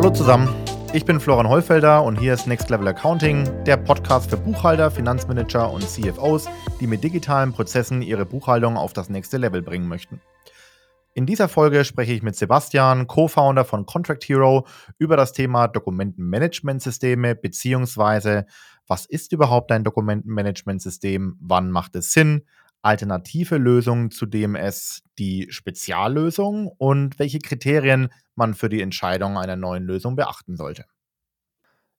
Hallo zusammen, ich bin Florian Heufelder und hier ist Next Level Accounting, der Podcast für Buchhalter, Finanzmanager und CFOs, die mit digitalen Prozessen ihre Buchhaltung auf das nächste Level bringen möchten. In dieser Folge spreche ich mit Sebastian, Co-Founder von Contract Hero, über das Thema Dokumentenmanagementsysteme beziehungsweise was ist überhaupt ein Dokumentenmanagementsystem, wann macht es Sinn, alternative Lösungen zu DMS, die Speziallösung und welche Kriterien man für die Entscheidung einer neuen Lösung beachten sollte.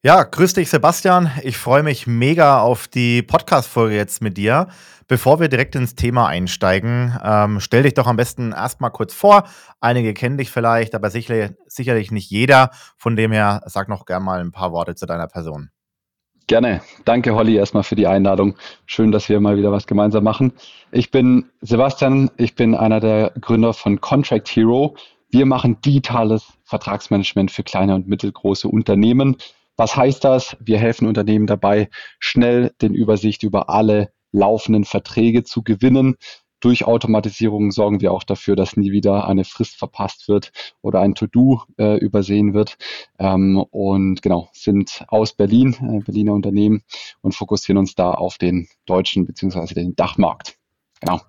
Ja, grüß dich, Sebastian. Ich freue mich mega auf die Podcast-Folge jetzt mit dir. Bevor wir direkt ins Thema einsteigen, ähm, stell dich doch am besten erstmal kurz vor. Einige kennen dich vielleicht, aber sicherlich, sicherlich nicht jeder. Von dem her, sag noch gerne mal ein paar Worte zu deiner Person. Gerne. Danke, Holly, erstmal für die Einladung. Schön, dass wir mal wieder was gemeinsam machen. Ich bin Sebastian. Ich bin einer der Gründer von Contract Hero. Wir machen digitales Vertragsmanagement für kleine und mittelgroße Unternehmen. Was heißt das? Wir helfen Unternehmen dabei, schnell den Übersicht über alle laufenden Verträge zu gewinnen. Durch Automatisierung sorgen wir auch dafür, dass nie wieder eine Frist verpasst wird oder ein To-Do äh, übersehen wird. Ähm, und genau, sind aus Berlin, äh, Berliner Unternehmen und fokussieren uns da auf den deutschen bzw. den Dachmarkt. Genau.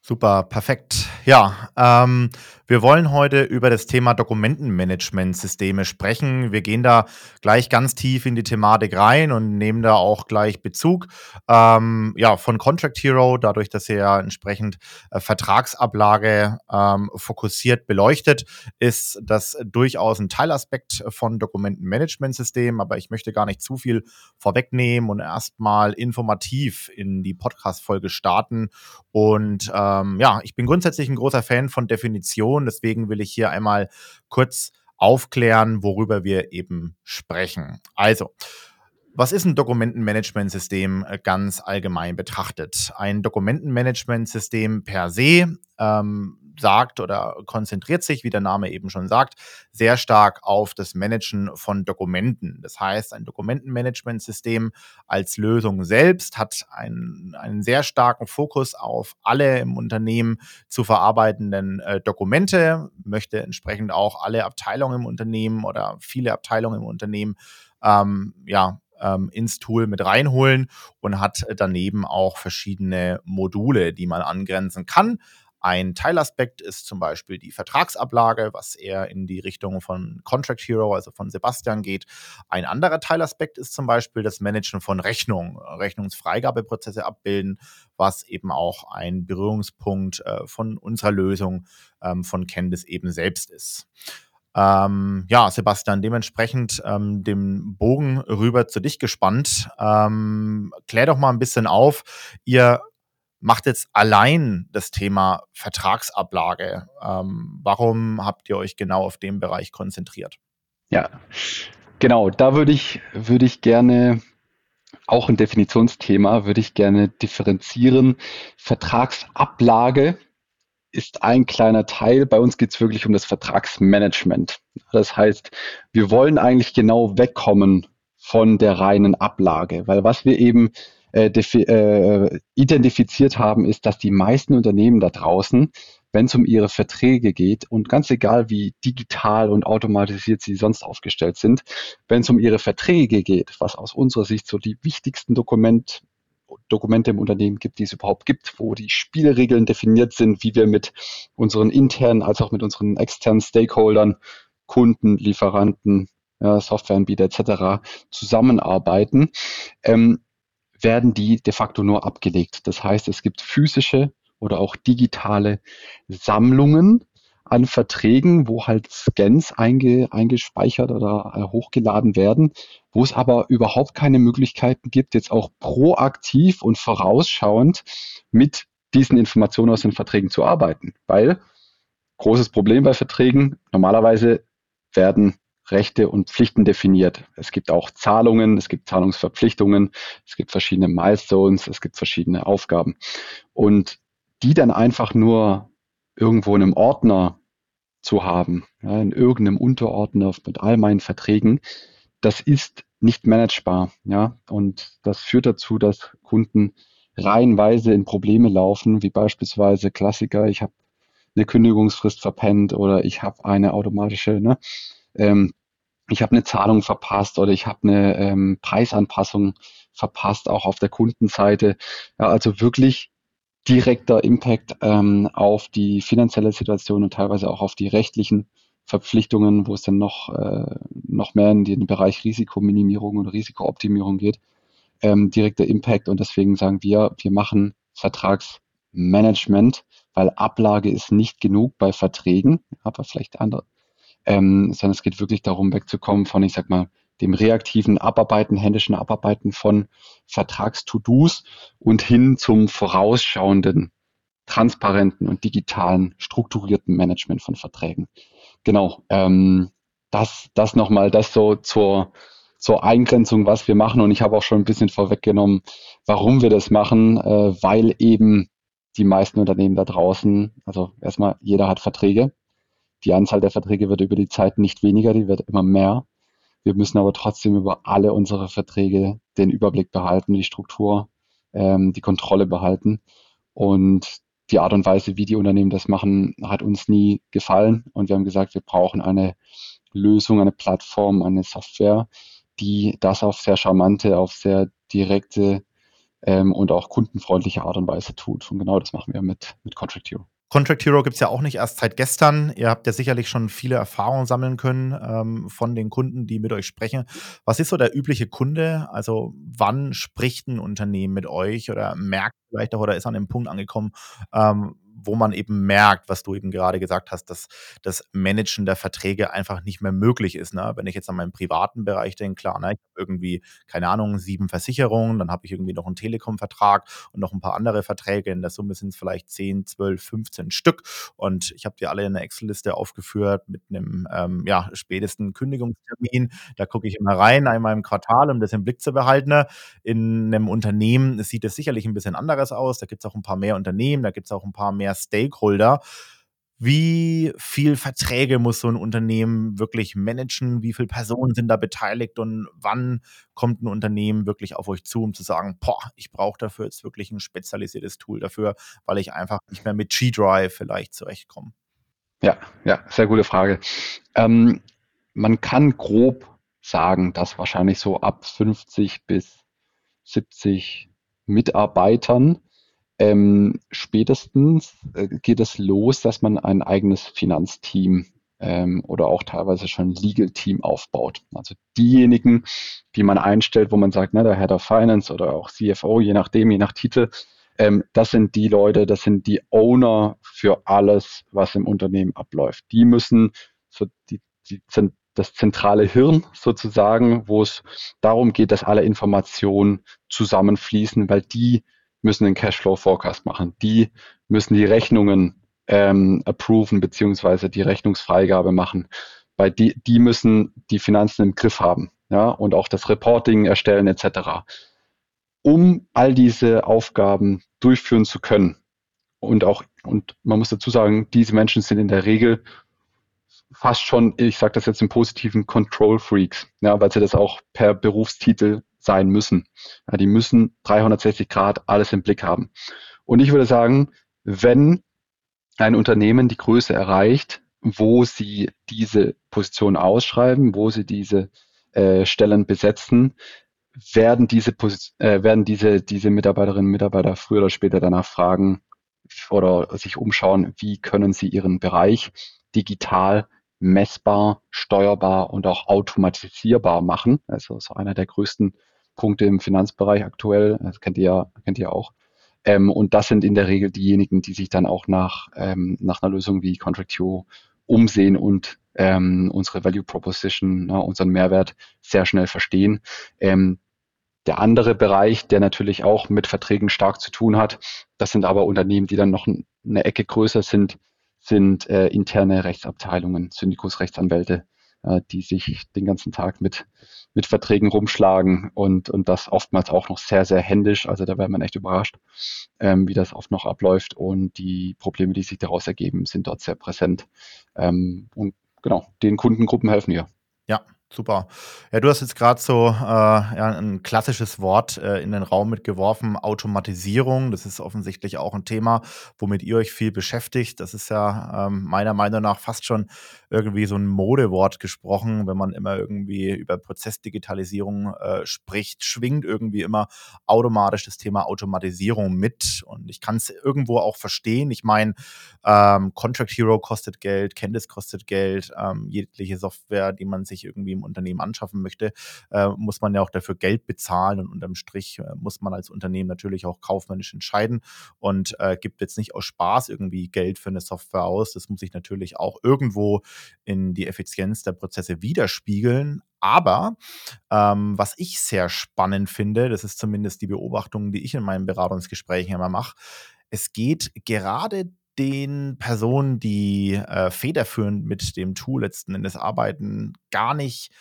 Super, perfekt. Ja, ähm, wir wollen heute über das Thema Dokumentenmanagementsysteme sprechen. Wir gehen da gleich ganz tief in die Thematik rein und nehmen da auch gleich Bezug. Ähm, ja, von Contract Hero, dadurch, dass er ja entsprechend äh, Vertragsablage ähm, fokussiert beleuchtet, ist das durchaus ein Teilaspekt von Dokumentenmanagementsystemen. Aber ich möchte gar nicht zu viel vorwegnehmen und erstmal informativ in die Podcast-Folge starten und ähm, ja, ich bin grundsätzlich ein großer Fan von Definitionen, deswegen will ich hier einmal kurz aufklären, worüber wir eben sprechen. Also, was ist ein Dokumentenmanagementsystem äh, ganz allgemein betrachtet? Ein Dokumentenmanagementsystem per se ähm, sagt oder konzentriert sich, wie der Name eben schon sagt, sehr stark auf das Managen von Dokumenten. Das heißt, ein Dokumentenmanagementsystem als Lösung selbst hat einen, einen sehr starken Fokus auf alle im Unternehmen zu verarbeitenden äh, Dokumente, möchte entsprechend auch alle Abteilungen im Unternehmen oder viele Abteilungen im Unternehmen ähm, ja, ähm, ins Tool mit reinholen und hat daneben auch verschiedene Module, die man angrenzen kann. Ein Teilaspekt ist zum Beispiel die Vertragsablage, was eher in die Richtung von Contract Hero, also von Sebastian geht. Ein anderer Teilaspekt ist zum Beispiel das Managen von Rechnungen, Rechnungsfreigabeprozesse abbilden, was eben auch ein Berührungspunkt äh, von unserer Lösung ähm, von Candice eben selbst ist. Ähm, ja, Sebastian, dementsprechend ähm, dem Bogen rüber zu dich gespannt. Ähm, klär doch mal ein bisschen auf. Ihr macht jetzt allein das Thema Vertragsablage. Ähm, warum habt ihr euch genau auf den Bereich konzentriert? Ja, genau. Da würde ich, würde ich gerne auch ein Definitionsthema, würde ich gerne differenzieren. Vertragsablage ist ein kleiner Teil. Bei uns geht es wirklich um das Vertragsmanagement. Das heißt, wir wollen eigentlich genau wegkommen von der reinen Ablage, weil was wir eben äh, äh, identifiziert haben, ist, dass die meisten Unternehmen da draußen, wenn es um ihre Verträge geht und ganz egal wie digital und automatisiert sie sonst aufgestellt sind, wenn es um ihre Verträge geht, was aus unserer Sicht so die wichtigsten Dokument, Dokumente im Unternehmen gibt, die es überhaupt gibt, wo die Spielregeln definiert sind, wie wir mit unseren internen als auch mit unseren externen Stakeholdern, Kunden, Lieferanten, Softwareanbieter etc. zusammenarbeiten. Ähm, werden die de facto nur abgelegt. Das heißt, es gibt physische oder auch digitale Sammlungen an Verträgen, wo halt Scans einge, eingespeichert oder äh, hochgeladen werden, wo es aber überhaupt keine Möglichkeiten gibt, jetzt auch proaktiv und vorausschauend mit diesen Informationen aus den Verträgen zu arbeiten. Weil großes Problem bei Verträgen, normalerweise werden Rechte und Pflichten definiert. Es gibt auch Zahlungen, es gibt Zahlungsverpflichtungen, es gibt verschiedene Milestones, es gibt verschiedene Aufgaben. Und die dann einfach nur irgendwo in einem Ordner zu haben, ja, in irgendeinem Unterordner mit all meinen Verträgen, das ist nicht managebar. Ja? Und das führt dazu, dass Kunden reihenweise in Probleme laufen, wie beispielsweise Klassiker, ich habe eine Kündigungsfrist verpennt oder ich habe eine automatische ne, ähm, ich habe eine Zahlung verpasst oder ich habe eine ähm, Preisanpassung verpasst, auch auf der Kundenseite. Ja, also wirklich direkter Impact ähm, auf die finanzielle Situation und teilweise auch auf die rechtlichen Verpflichtungen, wo es dann noch, äh, noch mehr in den Bereich Risikominimierung und Risikooptimierung geht. Ähm, direkter Impact und deswegen sagen wir, wir machen Vertragsmanagement, weil Ablage ist nicht genug bei Verträgen, aber vielleicht andere, ähm, sondern es geht wirklich darum, wegzukommen von, ich sag mal, dem reaktiven Abarbeiten, händischen Abarbeiten von Vertrags-To-Dos und hin zum vorausschauenden, transparenten und digitalen, strukturierten Management von Verträgen. Genau, ähm, das, das nochmal, das so zur, zur Eingrenzung, was wir machen. Und ich habe auch schon ein bisschen vorweggenommen, warum wir das machen, äh, weil eben die meisten Unternehmen da draußen, also erstmal jeder hat Verträge. Die Anzahl der Verträge wird über die Zeit nicht weniger, die wird immer mehr. Wir müssen aber trotzdem über alle unsere Verträge den Überblick behalten, die Struktur, ähm, die Kontrolle behalten. Und die Art und Weise, wie die Unternehmen das machen, hat uns nie gefallen. Und wir haben gesagt, wir brauchen eine Lösung, eine Plattform, eine Software, die das auf sehr charmante, auf sehr direkte ähm, und auch kundenfreundliche Art und Weise tut. Und genau das machen wir mit, mit Contract Hero. Contract Hero gibt es ja auch nicht erst seit gestern. Ihr habt ja sicherlich schon viele Erfahrungen sammeln können ähm, von den Kunden, die mit euch sprechen. Was ist so der übliche Kunde? Also wann spricht ein Unternehmen mit euch oder merkt vielleicht auch oder ist an dem Punkt angekommen, ähm, wo man eben merkt, was du eben gerade gesagt hast, dass das Managen der Verträge einfach nicht mehr möglich ist. Ne? Wenn ich jetzt an meinen privaten Bereich denke, klar, ne, ich habe irgendwie, keine Ahnung, sieben Versicherungen, dann habe ich irgendwie noch einen Telekom-Vertrag und noch ein paar andere Verträge. In der Summe sind es vielleicht 10, 12, 15 Stück. Und ich habe die alle in der Excel-Liste aufgeführt mit einem ähm, ja, spätesten Kündigungstermin. Da gucke ich immer rein, einmal im Quartal, um das im Blick zu behalten. In einem Unternehmen sieht es sicherlich ein bisschen anderes aus. Da gibt es auch ein paar mehr Unternehmen, da gibt es auch ein paar mehr Stakeholder. Wie viel Verträge muss so ein Unternehmen wirklich managen? Wie viele Personen sind da beteiligt? Und wann kommt ein Unternehmen wirklich auf euch zu, um zu sagen, boah, ich brauche dafür jetzt wirklich ein spezialisiertes Tool dafür, weil ich einfach nicht mehr mit G-Drive vielleicht zurechtkomme? Ja, ja, sehr gute Frage. Ähm, man kann grob sagen, dass wahrscheinlich so ab 50 bis 70 Mitarbeitern ähm, spätestens äh, geht es los, dass man ein eigenes Finanzteam ähm, oder auch teilweise schon Legal Team aufbaut. Also diejenigen, die man einstellt, wo man sagt, ne, der Head of Finance oder auch CFO, je nachdem, je nach Titel, ähm, das sind die Leute, das sind die Owner für alles, was im Unternehmen abläuft. Die müssen so die, die sind das zentrale Hirn sozusagen, wo es darum geht, dass alle Informationen zusammenfließen, weil die müssen den Cashflow-Forecast machen. Die müssen die Rechnungen ähm, approven beziehungsweise die Rechnungsfreigabe machen. Weil die, die müssen die Finanzen im Griff haben ja, und auch das Reporting erstellen etc. Um all diese Aufgaben durchführen zu können und auch, und man muss dazu sagen, diese Menschen sind in der Regel fast schon, ich sage das jetzt im positiven, Control Freaks, ja, weil sie das auch per Berufstitel sein müssen. Ja, die müssen 360 Grad alles im Blick haben. Und ich würde sagen, wenn ein Unternehmen die Größe erreicht, wo sie diese Position ausschreiben, wo sie diese äh, Stellen besetzen, werden diese, äh, werden diese, diese Mitarbeiterinnen und Mitarbeiter früher oder später danach fragen oder sich umschauen, wie können sie ihren Bereich digital messbar, steuerbar und auch automatisierbar machen. Also so einer der größten Punkte im Finanzbereich aktuell. Das kennt ihr ja, kennt ihr auch. Ähm, und das sind in der Regel diejenigen, die sich dann auch nach, ähm, nach einer Lösung wie Contractio umsehen und ähm, unsere Value Proposition, ne, unseren Mehrwert sehr schnell verstehen. Ähm, der andere Bereich, der natürlich auch mit Verträgen stark zu tun hat, das sind aber Unternehmen, die dann noch eine Ecke größer sind, sind äh, interne Rechtsabteilungen, Syndikusrechtsanwälte, die sich den ganzen Tag mit, mit Verträgen rumschlagen und, und das oftmals auch noch sehr, sehr händisch. Also da wäre man echt überrascht, ähm, wie das oft noch abläuft und die Probleme, die sich daraus ergeben, sind dort sehr präsent. Ähm, und genau, den Kundengruppen helfen wir. Ja, Super. Ja, du hast jetzt gerade so äh, ja, ein klassisches Wort äh, in den Raum mitgeworfen, Automatisierung. Das ist offensichtlich auch ein Thema, womit ihr euch viel beschäftigt. Das ist ja ähm, meiner Meinung nach fast schon irgendwie so ein Modewort gesprochen, wenn man immer irgendwie über Prozessdigitalisierung äh, spricht, schwingt irgendwie immer automatisch das Thema Automatisierung mit. Und ich kann es irgendwo auch verstehen. Ich meine, ähm, Contract Hero kostet Geld, Candice kostet Geld, ähm, jegliche Software, die man sich irgendwie im Unternehmen anschaffen möchte, äh, muss man ja auch dafür Geld bezahlen und unterm Strich äh, muss man als Unternehmen natürlich auch kaufmännisch entscheiden und äh, gibt jetzt nicht aus Spaß irgendwie Geld für eine Software aus. Das muss sich natürlich auch irgendwo in die Effizienz der Prozesse widerspiegeln. Aber ähm, was ich sehr spannend finde, das ist zumindest die Beobachtung, die ich in meinen Beratungsgesprächen immer mache, es geht gerade den Personen, die äh, federführend mit dem Tool letzten Endes arbeiten, gar nicht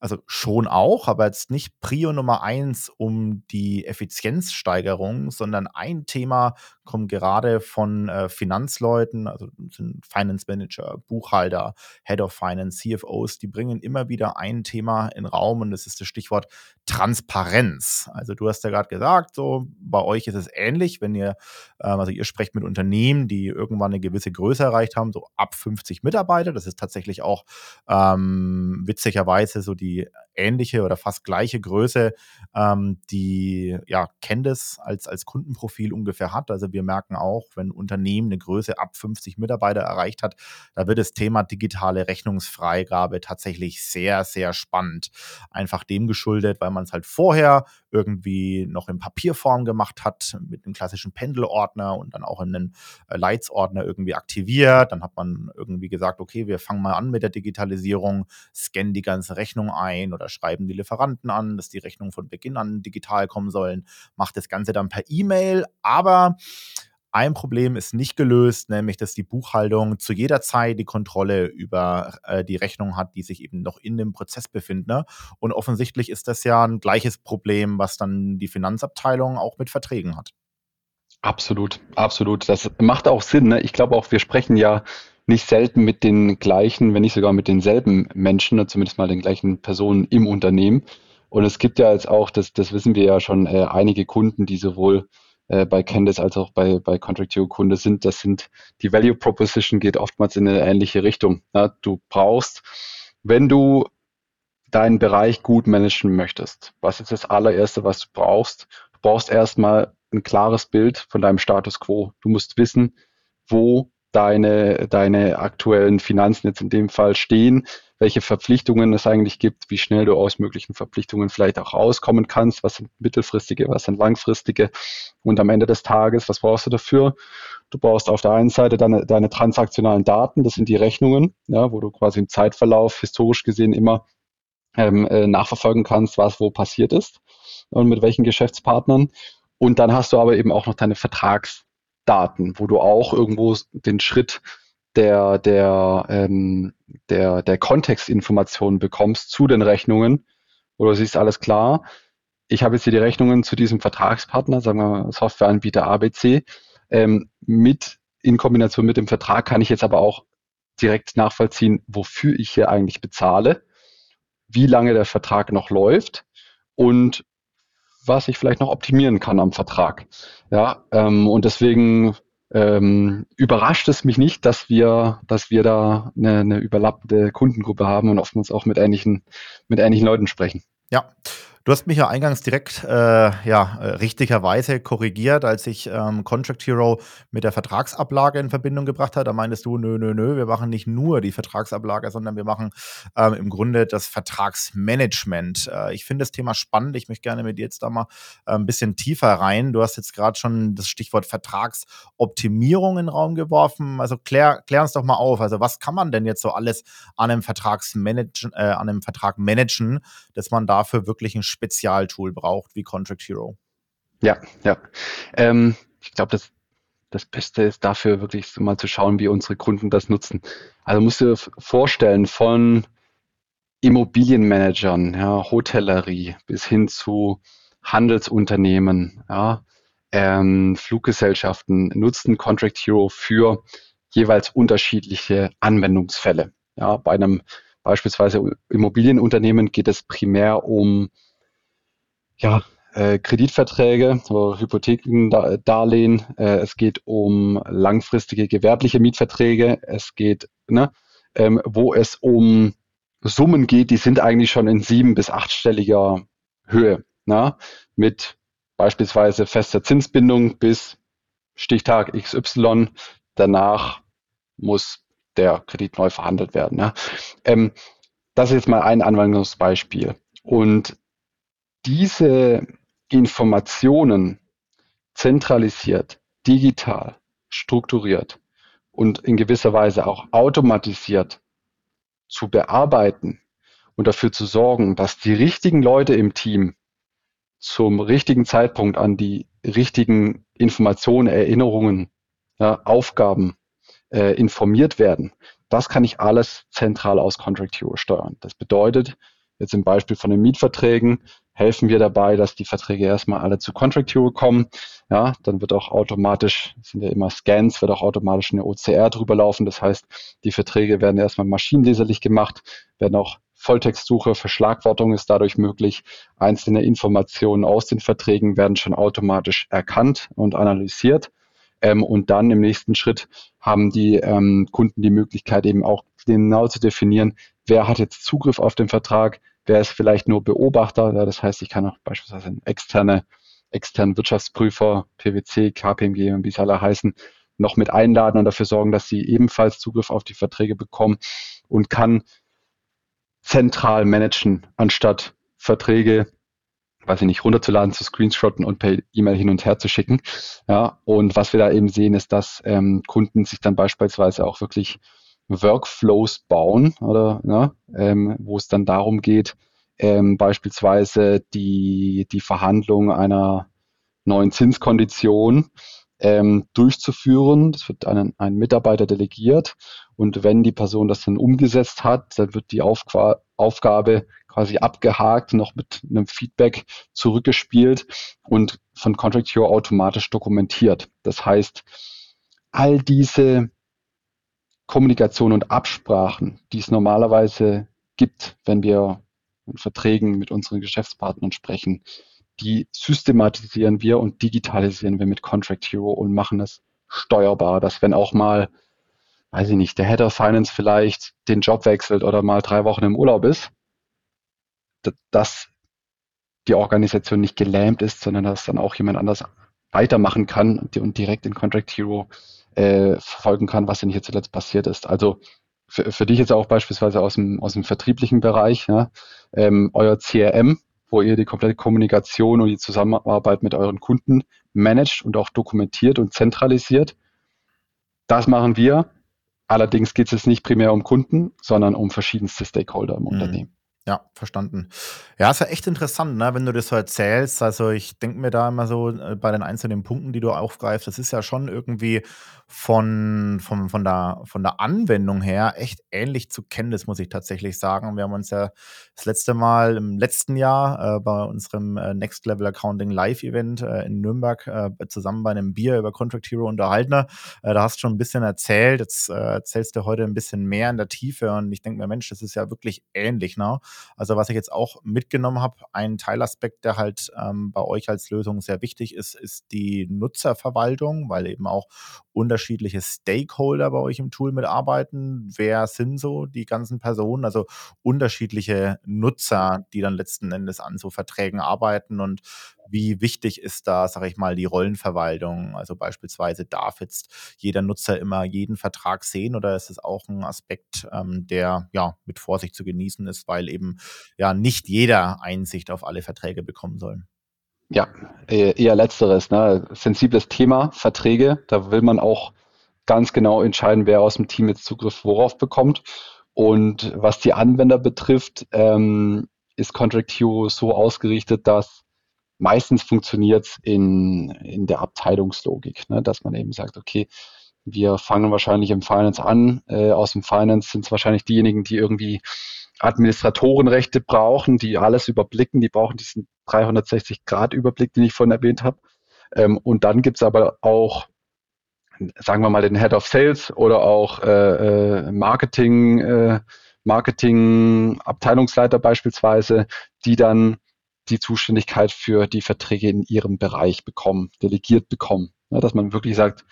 also schon auch, aber jetzt nicht Prio Nummer eins um die Effizienzsteigerung, sondern ein Thema kommt gerade von äh, Finanzleuten, also sind Finance Manager, Buchhalter, Head of Finance, CFOs, die bringen immer wieder ein Thema in Raum und das ist das Stichwort Transparenz. Also du hast ja gerade gesagt, so bei euch ist es ähnlich, wenn ihr, ähm, also ihr sprecht mit Unternehmen, die irgendwann eine gewisse Größe erreicht haben, so ab 50 Mitarbeiter. Das ist tatsächlich auch ähm, witzigerweise so die ähnliche oder fast gleiche Größe, ähm, die ja Candice als, als Kundenprofil ungefähr hat. Also wir merken auch, wenn ein Unternehmen eine Größe ab 50 Mitarbeiter erreicht hat, da wird das Thema digitale Rechnungsfreigabe tatsächlich sehr, sehr spannend. Einfach dem geschuldet, weil man es halt vorher irgendwie noch in Papierform gemacht hat, mit einem klassischen Pendelordner und dann auch in einen äh, Leitsordner irgendwie aktiviert. Dann hat man irgendwie gesagt, okay, wir fangen mal an mit der Digitalisierung, scannen die ganze Rechnung ein oder schreiben die Lieferanten an, dass die Rechnungen von Beginn an digital kommen sollen, macht das Ganze dann per E-Mail, aber ein Problem ist nicht gelöst, nämlich dass die Buchhaltung zu jeder Zeit die Kontrolle über äh, die Rechnung hat, die sich eben noch in dem Prozess befinden. Ne? Und offensichtlich ist das ja ein gleiches Problem, was dann die Finanzabteilung auch mit Verträgen hat. Absolut, absolut. Das macht auch Sinn. Ne? Ich glaube auch, wir sprechen ja nicht selten mit den gleichen, wenn nicht sogar mit denselben Menschen, ne? zumindest mal den gleichen Personen im Unternehmen. Und es gibt ja jetzt auch, das, das wissen wir ja schon, äh, einige Kunden, die sowohl äh, bei Candice als auch bei, bei Contractio Kunde sind. Das sind, die Value Proposition geht oftmals in eine ähnliche Richtung. Ja, du brauchst, wenn du deinen Bereich gut managen möchtest, was ist das allererste, was du brauchst? Du brauchst erstmal ein klares Bild von deinem Status quo. Du musst wissen, wo deine, deine aktuellen Finanzen jetzt in dem Fall stehen, welche Verpflichtungen es eigentlich gibt, wie schnell du aus möglichen Verpflichtungen vielleicht auch rauskommen kannst, was sind mittelfristige, was sind langfristige und am Ende des Tages, was brauchst du dafür? Du brauchst auf der einen Seite deine, deine transaktionalen Daten, das sind die Rechnungen, ja, wo du quasi im Zeitverlauf historisch gesehen immer ähm, äh, nachverfolgen kannst, was wo passiert ist und mit welchen Geschäftspartnern. Und dann hast du aber eben auch noch deine Vertragsdaten, wo du auch irgendwo den Schritt der, der, ähm, der, der Kontextinformationen bekommst zu den Rechnungen, wo du siehst, alles klar, ich habe jetzt hier die Rechnungen zu diesem Vertragspartner, sagen wir Softwareanbieter ABC, ähm, mit in Kombination mit dem Vertrag kann ich jetzt aber auch direkt nachvollziehen, wofür ich hier eigentlich bezahle, wie lange der Vertrag noch läuft und was ich vielleicht noch optimieren kann am Vertrag. Ja, ähm, und deswegen ähm, überrascht es mich nicht, dass wir, dass wir da eine, eine überlappende Kundengruppe haben und oftmals auch mit ähnlichen, mit ähnlichen Leuten sprechen. Ja, Du hast mich ja eingangs direkt äh, ja, äh, richtigerweise korrigiert, als ich ähm, Contract Hero mit der Vertragsablage in Verbindung gebracht habe. Da meintest du, nö, nö, nö, wir machen nicht nur die Vertragsablage, sondern wir machen ähm, im Grunde das Vertragsmanagement. Äh, ich finde das Thema spannend. Ich möchte gerne mit dir jetzt da mal äh, ein bisschen tiefer rein. Du hast jetzt gerade schon das Stichwort Vertragsoptimierung in den Raum geworfen. Also klär, klär uns doch mal auf. Also was kann man denn jetzt so alles an einem, Vertragsmanage, äh, an einem Vertrag managen, dass man dafür wirklich ein Spezialtool braucht wie Contract Hero. Ja, ja. Ähm, ich glaube, das, das Beste ist dafür wirklich mal zu schauen, wie unsere Kunden das nutzen. Also musst du dir vorstellen, von Immobilienmanagern, ja, Hotellerie bis hin zu Handelsunternehmen, ja, ähm, Fluggesellschaften nutzen Contract Hero für jeweils unterschiedliche Anwendungsfälle. Ja, bei einem beispielsweise Immobilienunternehmen geht es primär um ja, äh, Kreditverträge oder Hypothekendarlehen. Äh, es geht um langfristige gewerbliche Mietverträge. Es geht, ne, ähm, wo es um Summen geht, die sind eigentlich schon in sieben- bis achtstelliger Höhe. Na, mit beispielsweise fester Zinsbindung bis Stichtag XY. Danach muss der Kredit neu verhandelt werden. Ja. Ähm, das ist jetzt mal ein Anwendungsbeispiel. Und diese Informationen zentralisiert, digital, strukturiert und in gewisser Weise auch automatisiert zu bearbeiten und dafür zu sorgen, dass die richtigen Leute im Team zum richtigen Zeitpunkt an die richtigen Informationen, Erinnerungen, ja, Aufgaben äh, informiert werden. Das kann ich alles zentral aus Contract Hero steuern. Das bedeutet, jetzt im Beispiel von den Mietverträgen, helfen wir dabei, dass die Verträge erstmal alle zu Contract Hero kommen. Ja, dann wird auch automatisch, sind ja immer Scans, wird auch automatisch eine OCR drüber laufen. Das heißt, die Verträge werden erstmal maschinenleserlich gemacht, werden auch Volltextsuche, Verschlagwortung ist dadurch möglich. Einzelne Informationen aus den Verträgen werden schon automatisch erkannt und analysiert. Ähm, und dann im nächsten Schritt haben die ähm, Kunden die Möglichkeit eben auch genau zu definieren, wer hat jetzt Zugriff auf den Vertrag, wer ist vielleicht nur Beobachter. Ja, das heißt, ich kann auch beispielsweise einen externe, externen Wirtschaftsprüfer, PwC, KPMG und wie sie alle heißen, noch mit einladen und dafür sorgen, dass sie ebenfalls Zugriff auf die Verträge bekommen und kann zentral managen, anstatt Verträge, weiß ich nicht, runterzuladen, zu screenshotten und per E-Mail hin und her zu schicken. Ja, und was wir da eben sehen, ist, dass ähm, Kunden sich dann beispielsweise auch wirklich Workflows bauen oder ja, ähm, wo es dann darum geht, ähm, beispielsweise die, die Verhandlung einer neuen Zinskondition ähm, durchzuführen. Das wird an ein Mitarbeiter delegiert und wenn die Person das dann umgesetzt hat, dann wird die Aufqua Aufgabe quasi abgehakt, noch mit einem Feedback zurückgespielt und von Contract Hero automatisch dokumentiert. Das heißt, all diese Kommunikation und Absprachen, die es normalerweise gibt, wenn wir in Verträgen mit unseren Geschäftspartnern sprechen, die systematisieren wir und digitalisieren wir mit Contract Hero und machen es steuerbar, dass wenn auch mal, weiß ich nicht, der Head of Finance vielleicht den Job wechselt oder mal drei Wochen im Urlaub ist, dass die Organisation nicht gelähmt ist, sondern dass dann auch jemand anders weitermachen kann und direkt in Contract Hero äh, verfolgen kann, was denn hier zuletzt passiert ist. Also für, für dich jetzt auch beispielsweise aus dem, aus dem vertrieblichen Bereich, ja, ähm, euer CRM, wo ihr die komplette Kommunikation und die Zusammenarbeit mit euren Kunden managt und auch dokumentiert und zentralisiert. Das machen wir. Allerdings geht es jetzt nicht primär um Kunden, sondern um verschiedenste Stakeholder im mhm. Unternehmen. Ja, verstanden. Ja, ist ja echt interessant, ne, wenn du das so erzählst. Also ich denke mir da immer so äh, bei den einzelnen Punkten, die du aufgreifst, das ist ja schon irgendwie von, von, von, der, von der Anwendung her echt ähnlich zu das muss ich tatsächlich sagen. Wir haben uns ja das letzte Mal im letzten Jahr äh, bei unserem äh, Next Level Accounting Live Event äh, in Nürnberg zusammen bei einem Bier über Contract Hero unterhalten. Da hast du schon ein bisschen erzählt, jetzt erzählst du heute ein bisschen mehr in der Tiefe und ich denke mir, Mensch, das ist ja wirklich ähnlich. Ne? Also was ich jetzt auch mitgenommen habe, ein Teilaspekt, der halt ähm, bei euch als Lösung sehr wichtig ist, ist die Nutzerverwaltung, weil eben auch unterschiedliche Stakeholder bei euch im Tool mitarbeiten. Wer sind so die ganzen Personen? Also unterschiedliche Nutzer, die dann letzten Endes an so Verträgen arbeiten und wie wichtig ist da, sage ich mal, die Rollenverwaltung? Also beispielsweise darf jetzt jeder Nutzer immer jeden Vertrag sehen oder ist es auch ein Aspekt, ähm, der ja mit Vorsicht zu genießen ist, weil eben ja nicht jeder Einsicht auf alle Verträge bekommen soll? Ja, eher letzteres. Ne? Sensibles Thema, Verträge. Da will man auch ganz genau entscheiden, wer aus dem Team jetzt Zugriff worauf bekommt. Und was die Anwender betrifft, ähm, ist Contract Hero so ausgerichtet, dass meistens funktioniert es in, in der Abteilungslogik, ne? dass man eben sagt, okay, wir fangen wahrscheinlich im Finance an. Äh, aus dem Finance sind es wahrscheinlich diejenigen, die irgendwie Administratorenrechte brauchen, die alles überblicken, die brauchen diesen 360-Grad-Überblick, den ich vorhin erwähnt habe. Ähm, und dann gibt's aber auch, sagen wir mal, den Head of Sales oder auch äh, äh Marketing, äh, Marketing, Abteilungsleiter beispielsweise, die dann die Zuständigkeit für die Verträge in ihrem Bereich bekommen, delegiert bekommen. Ja, dass man wirklich sagt,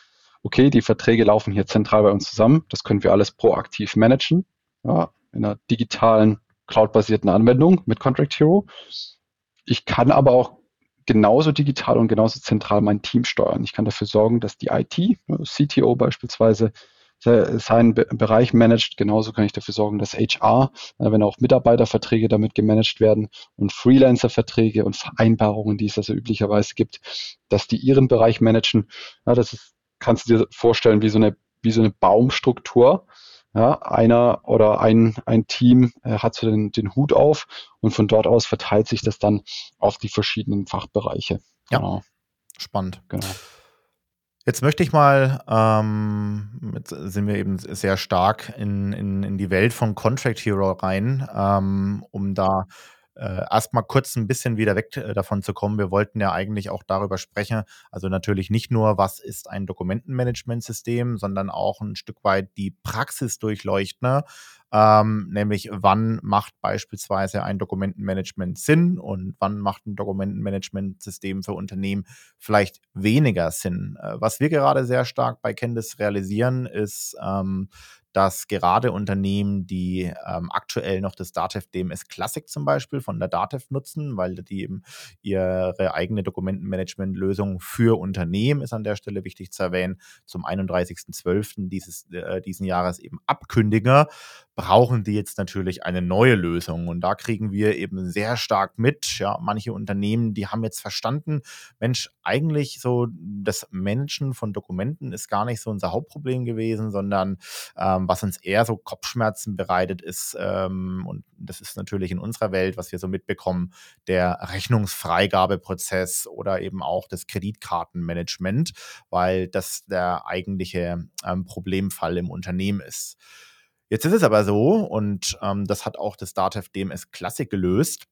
okay, die Verträge laufen hier zentral bei uns zusammen, das können wir alles proaktiv managen, ja, in einer digitalen, cloud-basierten Anwendung mit Contract Hero. Ich kann aber auch genauso digital und genauso zentral mein Team steuern. Ich kann dafür sorgen, dass die IT, CTO beispielsweise, seinen Bereich managt. Genauso kann ich dafür sorgen, dass HR, wenn auch Mitarbeiterverträge damit gemanagt werden und Freelancer-Verträge und Vereinbarungen, die es also üblicherweise gibt, dass die ihren Bereich managen. Ja, das ist, kannst du dir vorstellen, wie so eine, wie so eine Baumstruktur. Ja, einer oder ein, ein Team äh, hat so den, den Hut auf und von dort aus verteilt sich das dann auf die verschiedenen Fachbereiche. Ja, genau. spannend. Genau. Jetzt möchte ich mal, ähm, jetzt sind wir eben sehr stark in, in, in die Welt von Contract Hero rein, ähm, um da äh, erstmal kurz ein bisschen wieder weg äh, davon zu kommen. Wir wollten ja eigentlich auch darüber sprechen, also natürlich nicht nur, was ist ein Dokumentenmanagementsystem, sondern auch ein Stück weit die Praxis durchleuchten. Ähm, nämlich wann macht beispielsweise ein Dokumentenmanagement Sinn und wann macht ein Dokumentenmanagementsystem für Unternehmen vielleicht weniger Sinn. Äh, was wir gerade sehr stark bei Candice realisieren, ist, ähm, dass gerade Unternehmen, die ähm, aktuell noch das Datev DMS Classic zum Beispiel von der Datev nutzen, weil die eben ihre eigene Dokumentenmanagement-Lösung für Unternehmen ist an der Stelle wichtig zu erwähnen, zum 31.12. dieses äh, diesen Jahres eben abkündigen, brauchen die jetzt natürlich eine neue Lösung. Und da kriegen wir eben sehr stark mit, ja, manche Unternehmen, die haben jetzt verstanden, Mensch, eigentlich so das Managen von Dokumenten ist gar nicht so unser Hauptproblem gewesen, sondern ähm, was uns eher so Kopfschmerzen bereitet ist, ähm, und das ist natürlich in unserer Welt, was wir so mitbekommen, der Rechnungsfreigabeprozess oder eben auch das Kreditkartenmanagement, weil das der eigentliche ähm, Problemfall im Unternehmen ist. Jetzt ist es aber so, und ähm, das hat auch das Datev DMS Classic gelöst,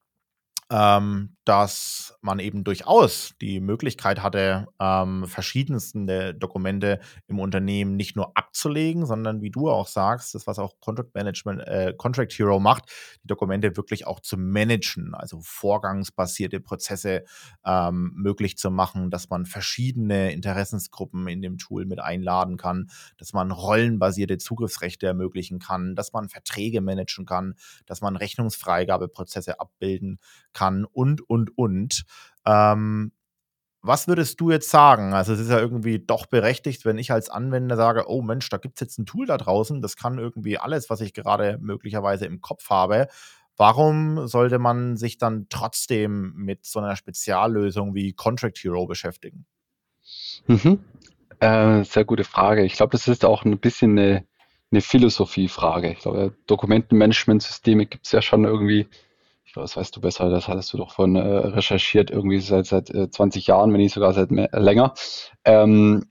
ähm, dass man eben durchaus die Möglichkeit hatte, ähm, verschiedenste Dokumente im Unternehmen nicht nur abzulegen, sondern wie du auch sagst, das, was auch Contract Management, äh, Contract Hero macht, die Dokumente wirklich auch zu managen, also vorgangsbasierte Prozesse ähm, möglich zu machen, dass man verschiedene Interessensgruppen in dem Tool mit einladen kann, dass man rollenbasierte Zugriffsrechte ermöglichen kann, dass man Verträge managen kann, dass man Rechnungsfreigabeprozesse abbilden kann und, und und. Ähm, was würdest du jetzt sagen? Also es ist ja irgendwie doch berechtigt, wenn ich als Anwender sage, oh Mensch, da gibt es jetzt ein Tool da draußen, das kann irgendwie alles, was ich gerade möglicherweise im Kopf habe. Warum sollte man sich dann trotzdem mit so einer Speziallösung wie Contract Hero beschäftigen? Mhm. Äh, sehr gute Frage. Ich glaube, das ist auch ein bisschen eine, eine Philosophiefrage. Ich glaube, Dokumentenmanagementsysteme gibt es ja schon irgendwie das weißt du besser, das hattest du doch von äh, recherchiert, irgendwie seit, seit äh, 20 Jahren, wenn nicht sogar seit mehr, länger. Ähm,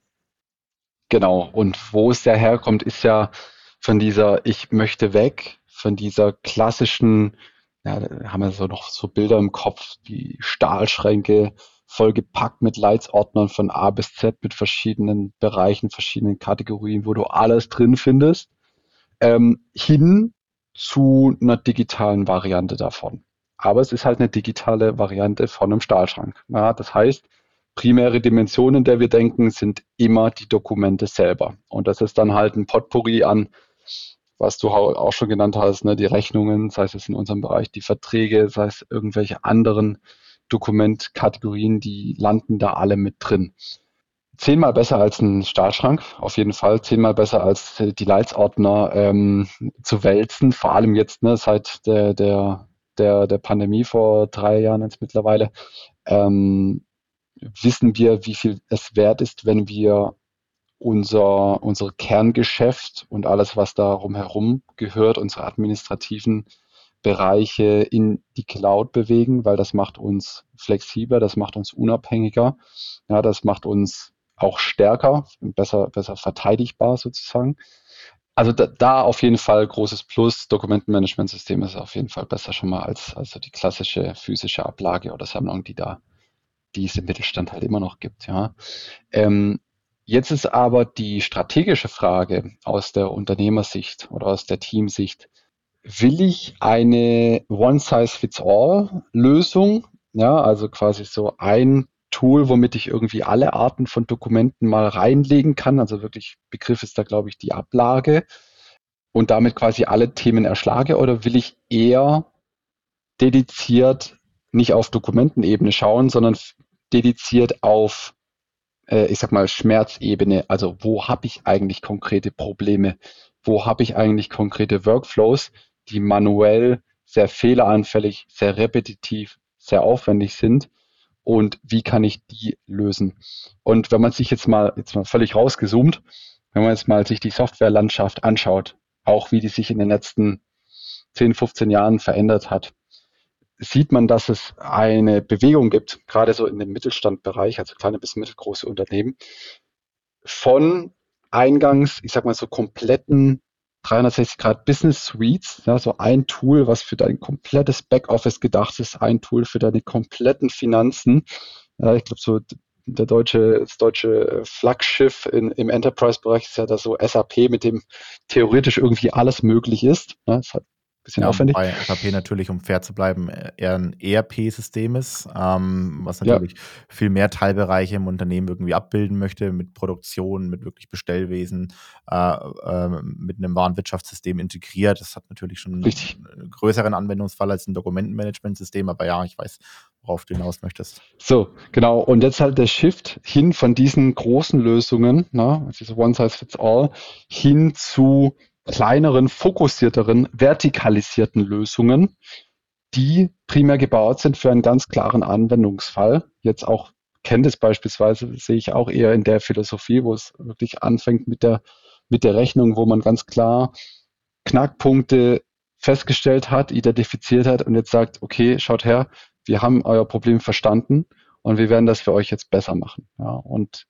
genau, und wo es ja herkommt, ist ja von dieser Ich möchte weg, von dieser klassischen, ja, da haben wir so noch so Bilder im Kopf, die Stahlschränke vollgepackt mit Leitsordnern von A bis Z mit verschiedenen Bereichen, verschiedenen Kategorien, wo du alles drin findest, ähm, hin zu einer digitalen Variante davon. Aber es ist halt eine digitale Variante von einem Stahlschrank. Ja, das heißt, primäre Dimensionen, der wir denken, sind immer die Dokumente selber. Und das ist dann halt ein Potpourri an, was du auch schon genannt hast, ne, die Rechnungen, sei es in unserem Bereich die Verträge, sei es irgendwelche anderen Dokumentkategorien, die landen da alle mit drin. Zehnmal besser als ein Stahlschrank, auf jeden Fall. Zehnmal besser als die Leitsordner ähm, zu wälzen, vor allem jetzt ne, seit der, der der, der Pandemie vor drei Jahren jetzt mittlerweile, ähm, wissen wir, wie viel es wert ist, wenn wir unser, unser Kerngeschäft und alles, was darum herum gehört, unsere administrativen Bereiche in die Cloud bewegen, weil das macht uns flexibler, das macht uns unabhängiger, ja, das macht uns auch stärker, besser, besser verteidigbar sozusagen also da, da, auf jeden Fall großes Plus. Dokumentenmanagementsystem ist auf jeden Fall besser schon mal als also die klassische physische Ablage oder Sammlung, die da die es im Mittelstand halt immer noch gibt. Ja. Ähm, jetzt ist aber die strategische Frage aus der Unternehmersicht oder aus der Teamsicht, will ich eine One-Size-Fits-All-Lösung, ja, also quasi so ein Tool, womit ich irgendwie alle Arten von Dokumenten mal reinlegen kann. Also wirklich Begriff ist da, glaube ich, die Ablage und damit quasi alle Themen erschlage oder will ich eher dediziert nicht auf Dokumentenebene schauen, sondern dediziert auf, äh, ich sag mal, Schmerzebene. Also wo habe ich eigentlich konkrete Probleme? Wo habe ich eigentlich konkrete Workflows, die manuell sehr fehleranfällig, sehr repetitiv, sehr aufwendig sind? Und wie kann ich die lösen? Und wenn man sich jetzt mal, jetzt mal völlig rausgezoomt, wenn man jetzt mal sich die Softwarelandschaft anschaut, auch wie die sich in den letzten 10, 15 Jahren verändert hat, sieht man, dass es eine Bewegung gibt, gerade so in dem Mittelstandbereich, also kleine bis mittelgroße Unternehmen, von eingangs, ich sag mal so kompletten 360 Grad Business Suites, ja, so ein Tool, was für dein komplettes Backoffice gedacht ist, ein Tool für deine kompletten Finanzen. Ja, ich glaube, so der deutsche, das deutsche Flaggschiff in, im Enterprise-Bereich ist ja da so SAP, mit dem theoretisch irgendwie alles möglich ist. Ja, es hat bisschen ja, aufwendig. Bei SAP natürlich, um fair zu bleiben, äh, eher ein ERP-System ist, ähm, was natürlich ja. viel mehr Teilbereiche im Unternehmen irgendwie abbilden möchte, mit Produktion, mit wirklich Bestellwesen, äh, äh, mit einem Warenwirtschaftssystem integriert. Das hat natürlich schon Richtig. einen größeren Anwendungsfall als ein Dokumentenmanagementsystem, aber ja, ich weiß, worauf du hinaus möchtest. So, genau. Und jetzt halt der Shift hin von diesen großen Lösungen, ne, diese One-Size-Fits-All, hin zu kleineren, fokussierteren, vertikalisierten Lösungen, die primär gebaut sind für einen ganz klaren Anwendungsfall. Jetzt auch Candice beispielsweise sehe ich auch eher in der Philosophie, wo es wirklich anfängt mit der, mit der Rechnung, wo man ganz klar Knackpunkte festgestellt hat, identifiziert hat und jetzt sagt, okay, schaut her, wir haben euer Problem verstanden und wir werden das für euch jetzt besser machen. Ja, und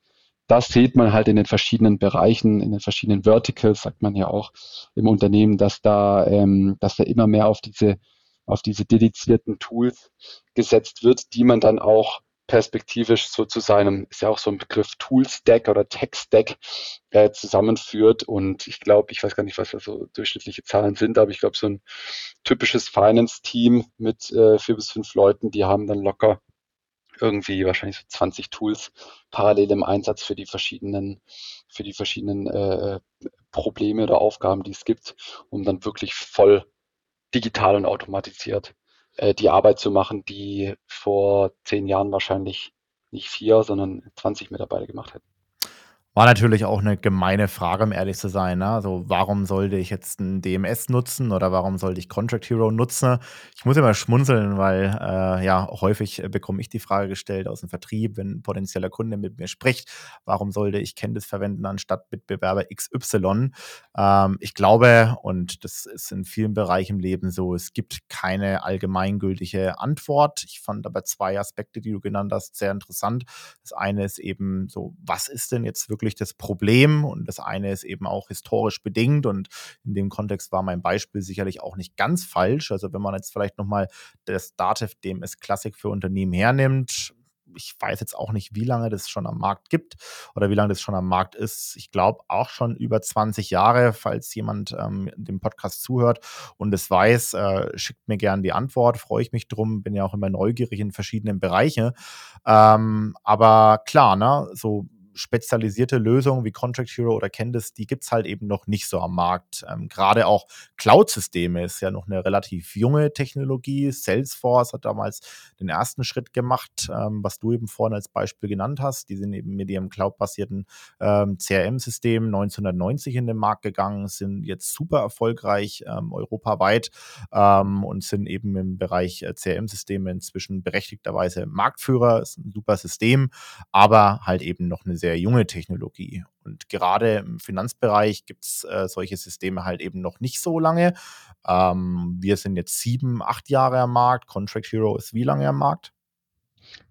das sieht man halt in den verschiedenen Bereichen, in den verschiedenen Verticals, sagt man ja auch im Unternehmen, dass da, ähm, dass da immer mehr auf diese, auf diese dedizierten Tools gesetzt wird, die man dann auch perspektivisch so zu seinem, ist ja auch so ein Begriff Tool-Stack oder Tech-Stack äh, zusammenführt. Und ich glaube, ich weiß gar nicht, was da so durchschnittliche Zahlen sind, aber ich glaube, so ein typisches Finance-Team mit äh, vier bis fünf Leuten, die haben dann locker irgendwie wahrscheinlich so 20 Tools parallel im Einsatz für die verschiedenen, für die verschiedenen äh, Probleme oder Aufgaben, die es gibt, um dann wirklich voll digital und automatisiert äh, die Arbeit zu machen, die vor zehn Jahren wahrscheinlich nicht vier, sondern 20 Mitarbeiter gemacht hätten. War natürlich auch eine gemeine Frage, um ehrlich zu sein. Ne? Also, warum sollte ich jetzt ein DMS nutzen oder warum sollte ich Contract Hero nutzen? Ich muss immer schmunzeln, weil äh, ja häufig bekomme ich die Frage gestellt aus dem Vertrieb, wenn ein potenzieller Kunde mit mir spricht, warum sollte ich Candice verwenden anstatt Mitbewerber XY? Ähm, ich glaube, und das ist in vielen Bereichen im Leben so, es gibt keine allgemeingültige Antwort. Ich fand aber zwei Aspekte, die du genannt hast, sehr interessant. Das eine ist eben so, was ist denn jetzt wirklich wirklich das Problem und das eine ist eben auch historisch bedingt und in dem Kontext war mein Beispiel sicherlich auch nicht ganz falsch. Also wenn man jetzt vielleicht nochmal das Dativ DMS Classic für Unternehmen hernimmt, ich weiß jetzt auch nicht, wie lange das schon am Markt gibt oder wie lange das schon am Markt ist. Ich glaube auch schon über 20 Jahre, falls jemand ähm, dem Podcast zuhört und es weiß, äh, schickt mir gerne die Antwort, freue ich mich drum, bin ja auch immer neugierig in verschiedenen Bereichen. Ähm, aber klar, ne, so spezialisierte Lösungen wie Contract Hero oder Candice, die gibt es halt eben noch nicht so am Markt. Ähm, Gerade auch Cloud-Systeme ist ja noch eine relativ junge Technologie. Salesforce hat damals den ersten Schritt gemacht, ähm, was du eben vorhin als Beispiel genannt hast. Die sind eben mit ihrem cloud-basierten ähm, CRM-System 1990 in den Markt gegangen, sind jetzt super erfolgreich ähm, europaweit ähm, und sind eben im Bereich äh, CRM-Systeme inzwischen berechtigterweise Marktführer. Ist ein super System, aber halt eben noch eine sehr sehr junge Technologie. Und gerade im Finanzbereich gibt es äh, solche Systeme halt eben noch nicht so lange. Ähm, wir sind jetzt sieben, acht Jahre am Markt. Contract Hero ist wie lange am Markt?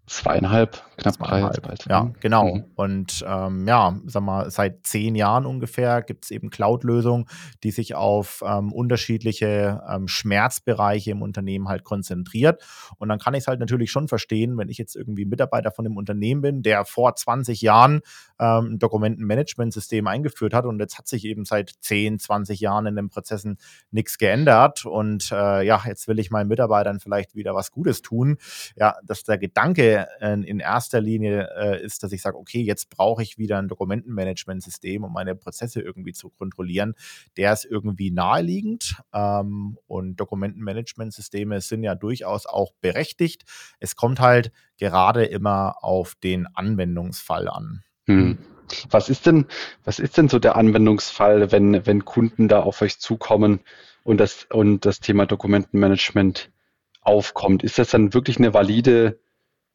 Zweieinhalb, knapp drei jetzt bald. Ja, mhm. genau. Mhm. Und ähm, ja, sag mal, seit zehn Jahren ungefähr gibt es eben Cloud-Lösungen, die sich auf ähm, unterschiedliche ähm, Schmerzbereiche im Unternehmen halt konzentriert. Und dann kann ich es halt natürlich schon verstehen, wenn ich jetzt irgendwie Mitarbeiter von einem Unternehmen bin, der vor 20 Jahren ähm, ein Dokumentenmanagementsystem eingeführt hat und jetzt hat sich eben seit 10, 20 Jahren in den Prozessen nichts geändert. Und äh, ja, jetzt will ich meinen Mitarbeitern vielleicht wieder was Gutes tun. Ja, dass der Gedanke äh, in erster Linie äh, ist, dass ich sage, okay, jetzt brauche ich wieder ein Dokumentenmanagementsystem, um meine Prozesse irgendwie zu kontrollieren. Der ist irgendwie naheliegend ähm, und Dokumentenmanagementsysteme sind ja durchaus auch berechtigt. Es kommt halt gerade immer auf den Anwendungsfall an. Hm. Was ist denn, was ist denn so der Anwendungsfall, wenn, wenn Kunden da auf euch zukommen und das, und das Thema Dokumentenmanagement aufkommt? Ist das dann wirklich eine valide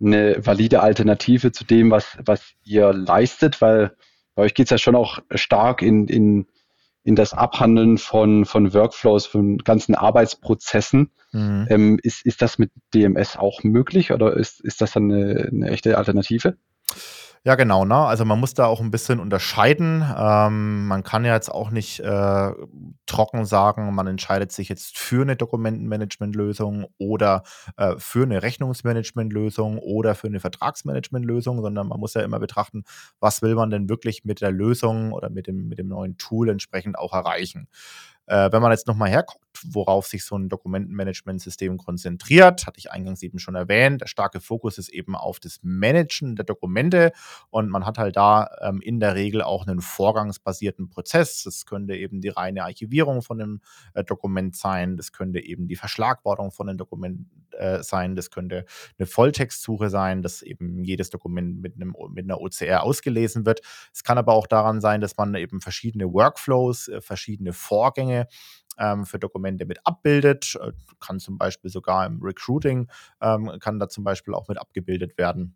eine valide Alternative zu dem, was, was ihr leistet, weil bei euch geht es ja schon auch stark in, in, in das Abhandeln von, von Workflows, von ganzen Arbeitsprozessen. Mhm. Ähm, ist, ist das mit DMS auch möglich oder ist, ist das dann eine, eine echte Alternative? Ja, genau, ne? Also man muss da auch ein bisschen unterscheiden. Ähm, man kann ja jetzt auch nicht äh, trocken sagen, man entscheidet sich jetzt für eine Dokumentenmanagementlösung oder äh, für eine Rechnungsmanagementlösung oder für eine Vertragsmanagementlösung, sondern man muss ja immer betrachten, was will man denn wirklich mit der Lösung oder mit dem, mit dem neuen Tool entsprechend auch erreichen. Äh, wenn man jetzt nochmal herguckt, worauf sich so ein Dokumentenmanagementsystem konzentriert, hatte ich eingangs eben schon erwähnt, der starke Fokus ist eben auf das Managen der Dokumente und man hat halt da ähm, in der Regel auch einen vorgangsbasierten Prozess. Das könnte eben die reine Archivierung von einem äh, Dokument sein, das könnte eben die Verschlagwortung von einem Dokument äh, sein, das könnte eine Volltextsuche sein, dass eben jedes Dokument mit, einem, mit einer OCR ausgelesen wird. Es kann aber auch daran sein, dass man eben verschiedene Workflows, äh, verschiedene Vorgänge ähm, für Dokumente mit abbildet. Äh, kann zum Beispiel sogar im Recruiting, ähm, kann da zum Beispiel auch mit abgebildet werden.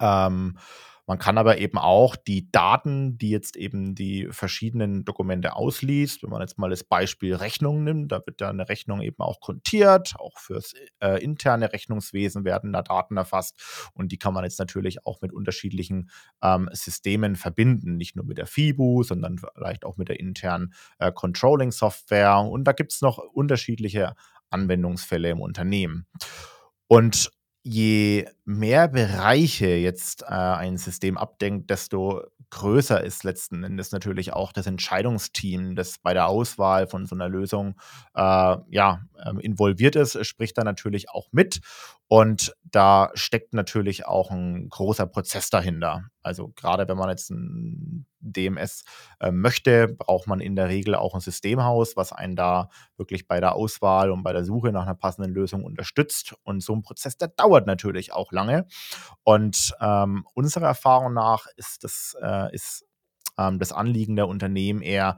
Ähm, man kann aber eben auch die Daten, die jetzt eben die verschiedenen Dokumente ausliest, wenn man jetzt mal das Beispiel Rechnung nimmt, da wird da eine Rechnung eben auch kontiert, auch fürs äh, interne Rechnungswesen werden da Daten erfasst und die kann man jetzt natürlich auch mit unterschiedlichen ähm, Systemen verbinden, nicht nur mit der FIBU, sondern vielleicht auch mit der internen äh, Controlling-Software und da gibt es noch unterschiedliche Anwendungsfälle im Unternehmen. Und je mehr Bereiche jetzt äh, ein System abdenkt, desto größer ist letzten Endes natürlich auch das Entscheidungsteam, das bei der Auswahl von so einer Lösung äh, ja, ähm, involviert ist, spricht da natürlich auch mit. Und da steckt natürlich auch ein großer Prozess dahinter. Also gerade wenn man jetzt ein DMS äh, möchte, braucht man in der Regel auch ein Systemhaus, was einen da wirklich bei der Auswahl und bei der Suche nach einer passenden Lösung unterstützt. Und so ein Prozess, der dauert natürlich auch lange. Und ähm, unserer Erfahrung nach ist das, äh, ist, ähm, das Anliegen der Unternehmen eher,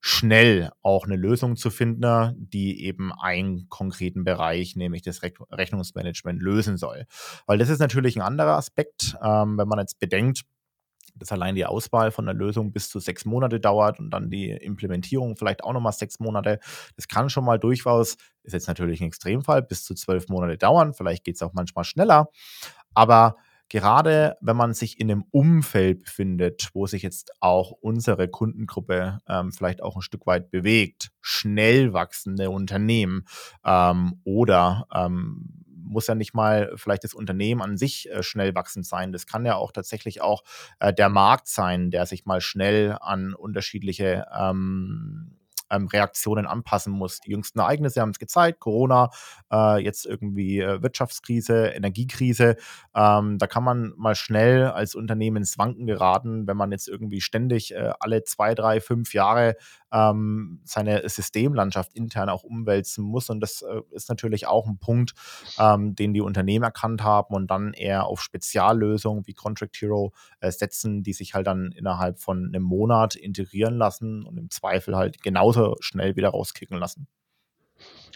schnell auch eine Lösung zu finden, die eben einen konkreten Bereich, nämlich das Rechnungsmanagement, lösen soll. Weil das ist natürlich ein anderer Aspekt, ähm, wenn man jetzt bedenkt, dass allein die Auswahl von der Lösung bis zu sechs Monate dauert und dann die Implementierung vielleicht auch nochmal sechs Monate. Das kann schon mal durchaus, ist jetzt natürlich ein Extremfall, bis zu zwölf Monate dauern. Vielleicht geht es auch manchmal schneller. Aber gerade wenn man sich in einem Umfeld befindet, wo sich jetzt auch unsere Kundengruppe ähm, vielleicht auch ein Stück weit bewegt, schnell wachsende Unternehmen ähm, oder ähm, muss ja nicht mal vielleicht das Unternehmen an sich äh, schnell wachsend sein. Das kann ja auch tatsächlich auch äh, der Markt sein, der sich mal schnell an unterschiedliche ähm, ähm, Reaktionen anpassen muss. Die jüngsten Ereignisse haben es gezeigt, Corona, äh, jetzt irgendwie äh, Wirtschaftskrise, Energiekrise. Ähm, da kann man mal schnell als Unternehmen ins Wanken geraten, wenn man jetzt irgendwie ständig äh, alle zwei, drei, fünf Jahre ähm, seine Systemlandschaft intern auch umwälzen muss. Und das äh, ist natürlich auch ein Punkt, ähm, den die Unternehmen erkannt haben und dann eher auf Speziallösungen wie Contract Hero äh, setzen, die sich halt dann innerhalb von einem Monat integrieren lassen und im Zweifel halt genauso schnell wieder rauskicken lassen.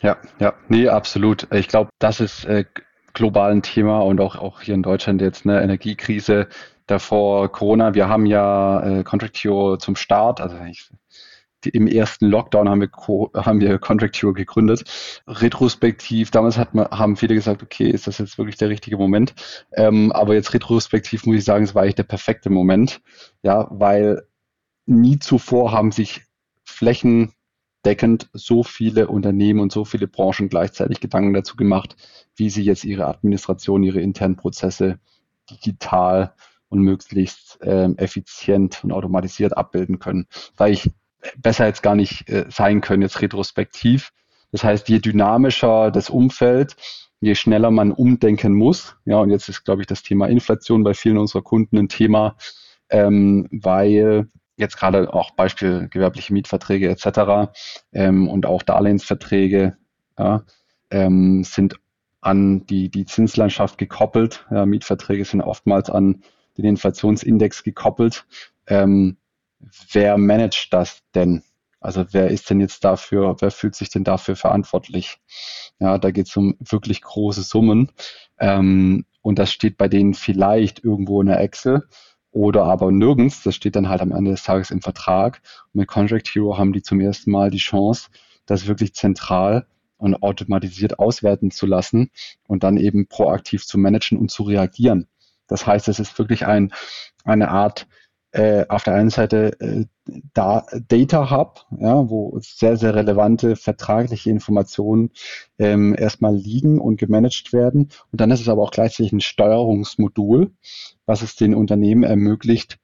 Ja, ja, nee, absolut. Ich glaube, das ist äh, global ein Thema und auch, auch hier in Deutschland jetzt eine Energiekrise davor Corona. Wir haben ja äh, Contract Hero zum Start, also ich im ersten Lockdown haben wir, Co haben wir Contract Hero gegründet. Retrospektiv, damals hat man, haben viele gesagt, okay, ist das jetzt wirklich der richtige Moment? Ähm, aber jetzt retrospektiv muss ich sagen, es war eigentlich der perfekte Moment. Ja, weil nie zuvor haben sich flächendeckend so viele Unternehmen und so viele Branchen gleichzeitig Gedanken dazu gemacht, wie sie jetzt ihre Administration, ihre internen Prozesse digital und möglichst ähm, effizient und automatisiert abbilden können. Weil ich besser jetzt gar nicht äh, sein können, jetzt retrospektiv. Das heißt, je dynamischer das Umfeld, je schneller man umdenken muss. Ja, und jetzt ist, glaube ich, das Thema Inflation bei vielen unserer Kunden ein Thema, ähm, weil jetzt gerade auch Beispiel gewerbliche Mietverträge etc. Ähm, und auch Darlehensverträge ja, ähm, sind an die, die Zinslandschaft gekoppelt. Ja, Mietverträge sind oftmals an den Inflationsindex gekoppelt. Ähm, wer managt das denn? Also wer ist denn jetzt dafür, wer fühlt sich denn dafür verantwortlich? Ja, da geht es um wirklich große Summen. Ähm, und das steht bei denen vielleicht irgendwo in der Excel oder aber nirgends. Das steht dann halt am Ende des Tages im Vertrag. Und mit Contract Hero haben die zum ersten Mal die Chance, das wirklich zentral und automatisiert auswerten zu lassen und dann eben proaktiv zu managen und zu reagieren. Das heißt, es ist wirklich ein, eine Art äh, auf der einen Seite äh, da, Data Hub, ja, wo sehr, sehr relevante vertragliche Informationen ähm, erstmal liegen und gemanagt werden. Und dann ist es aber auch gleichzeitig ein Steuerungsmodul, was es den Unternehmen ermöglicht,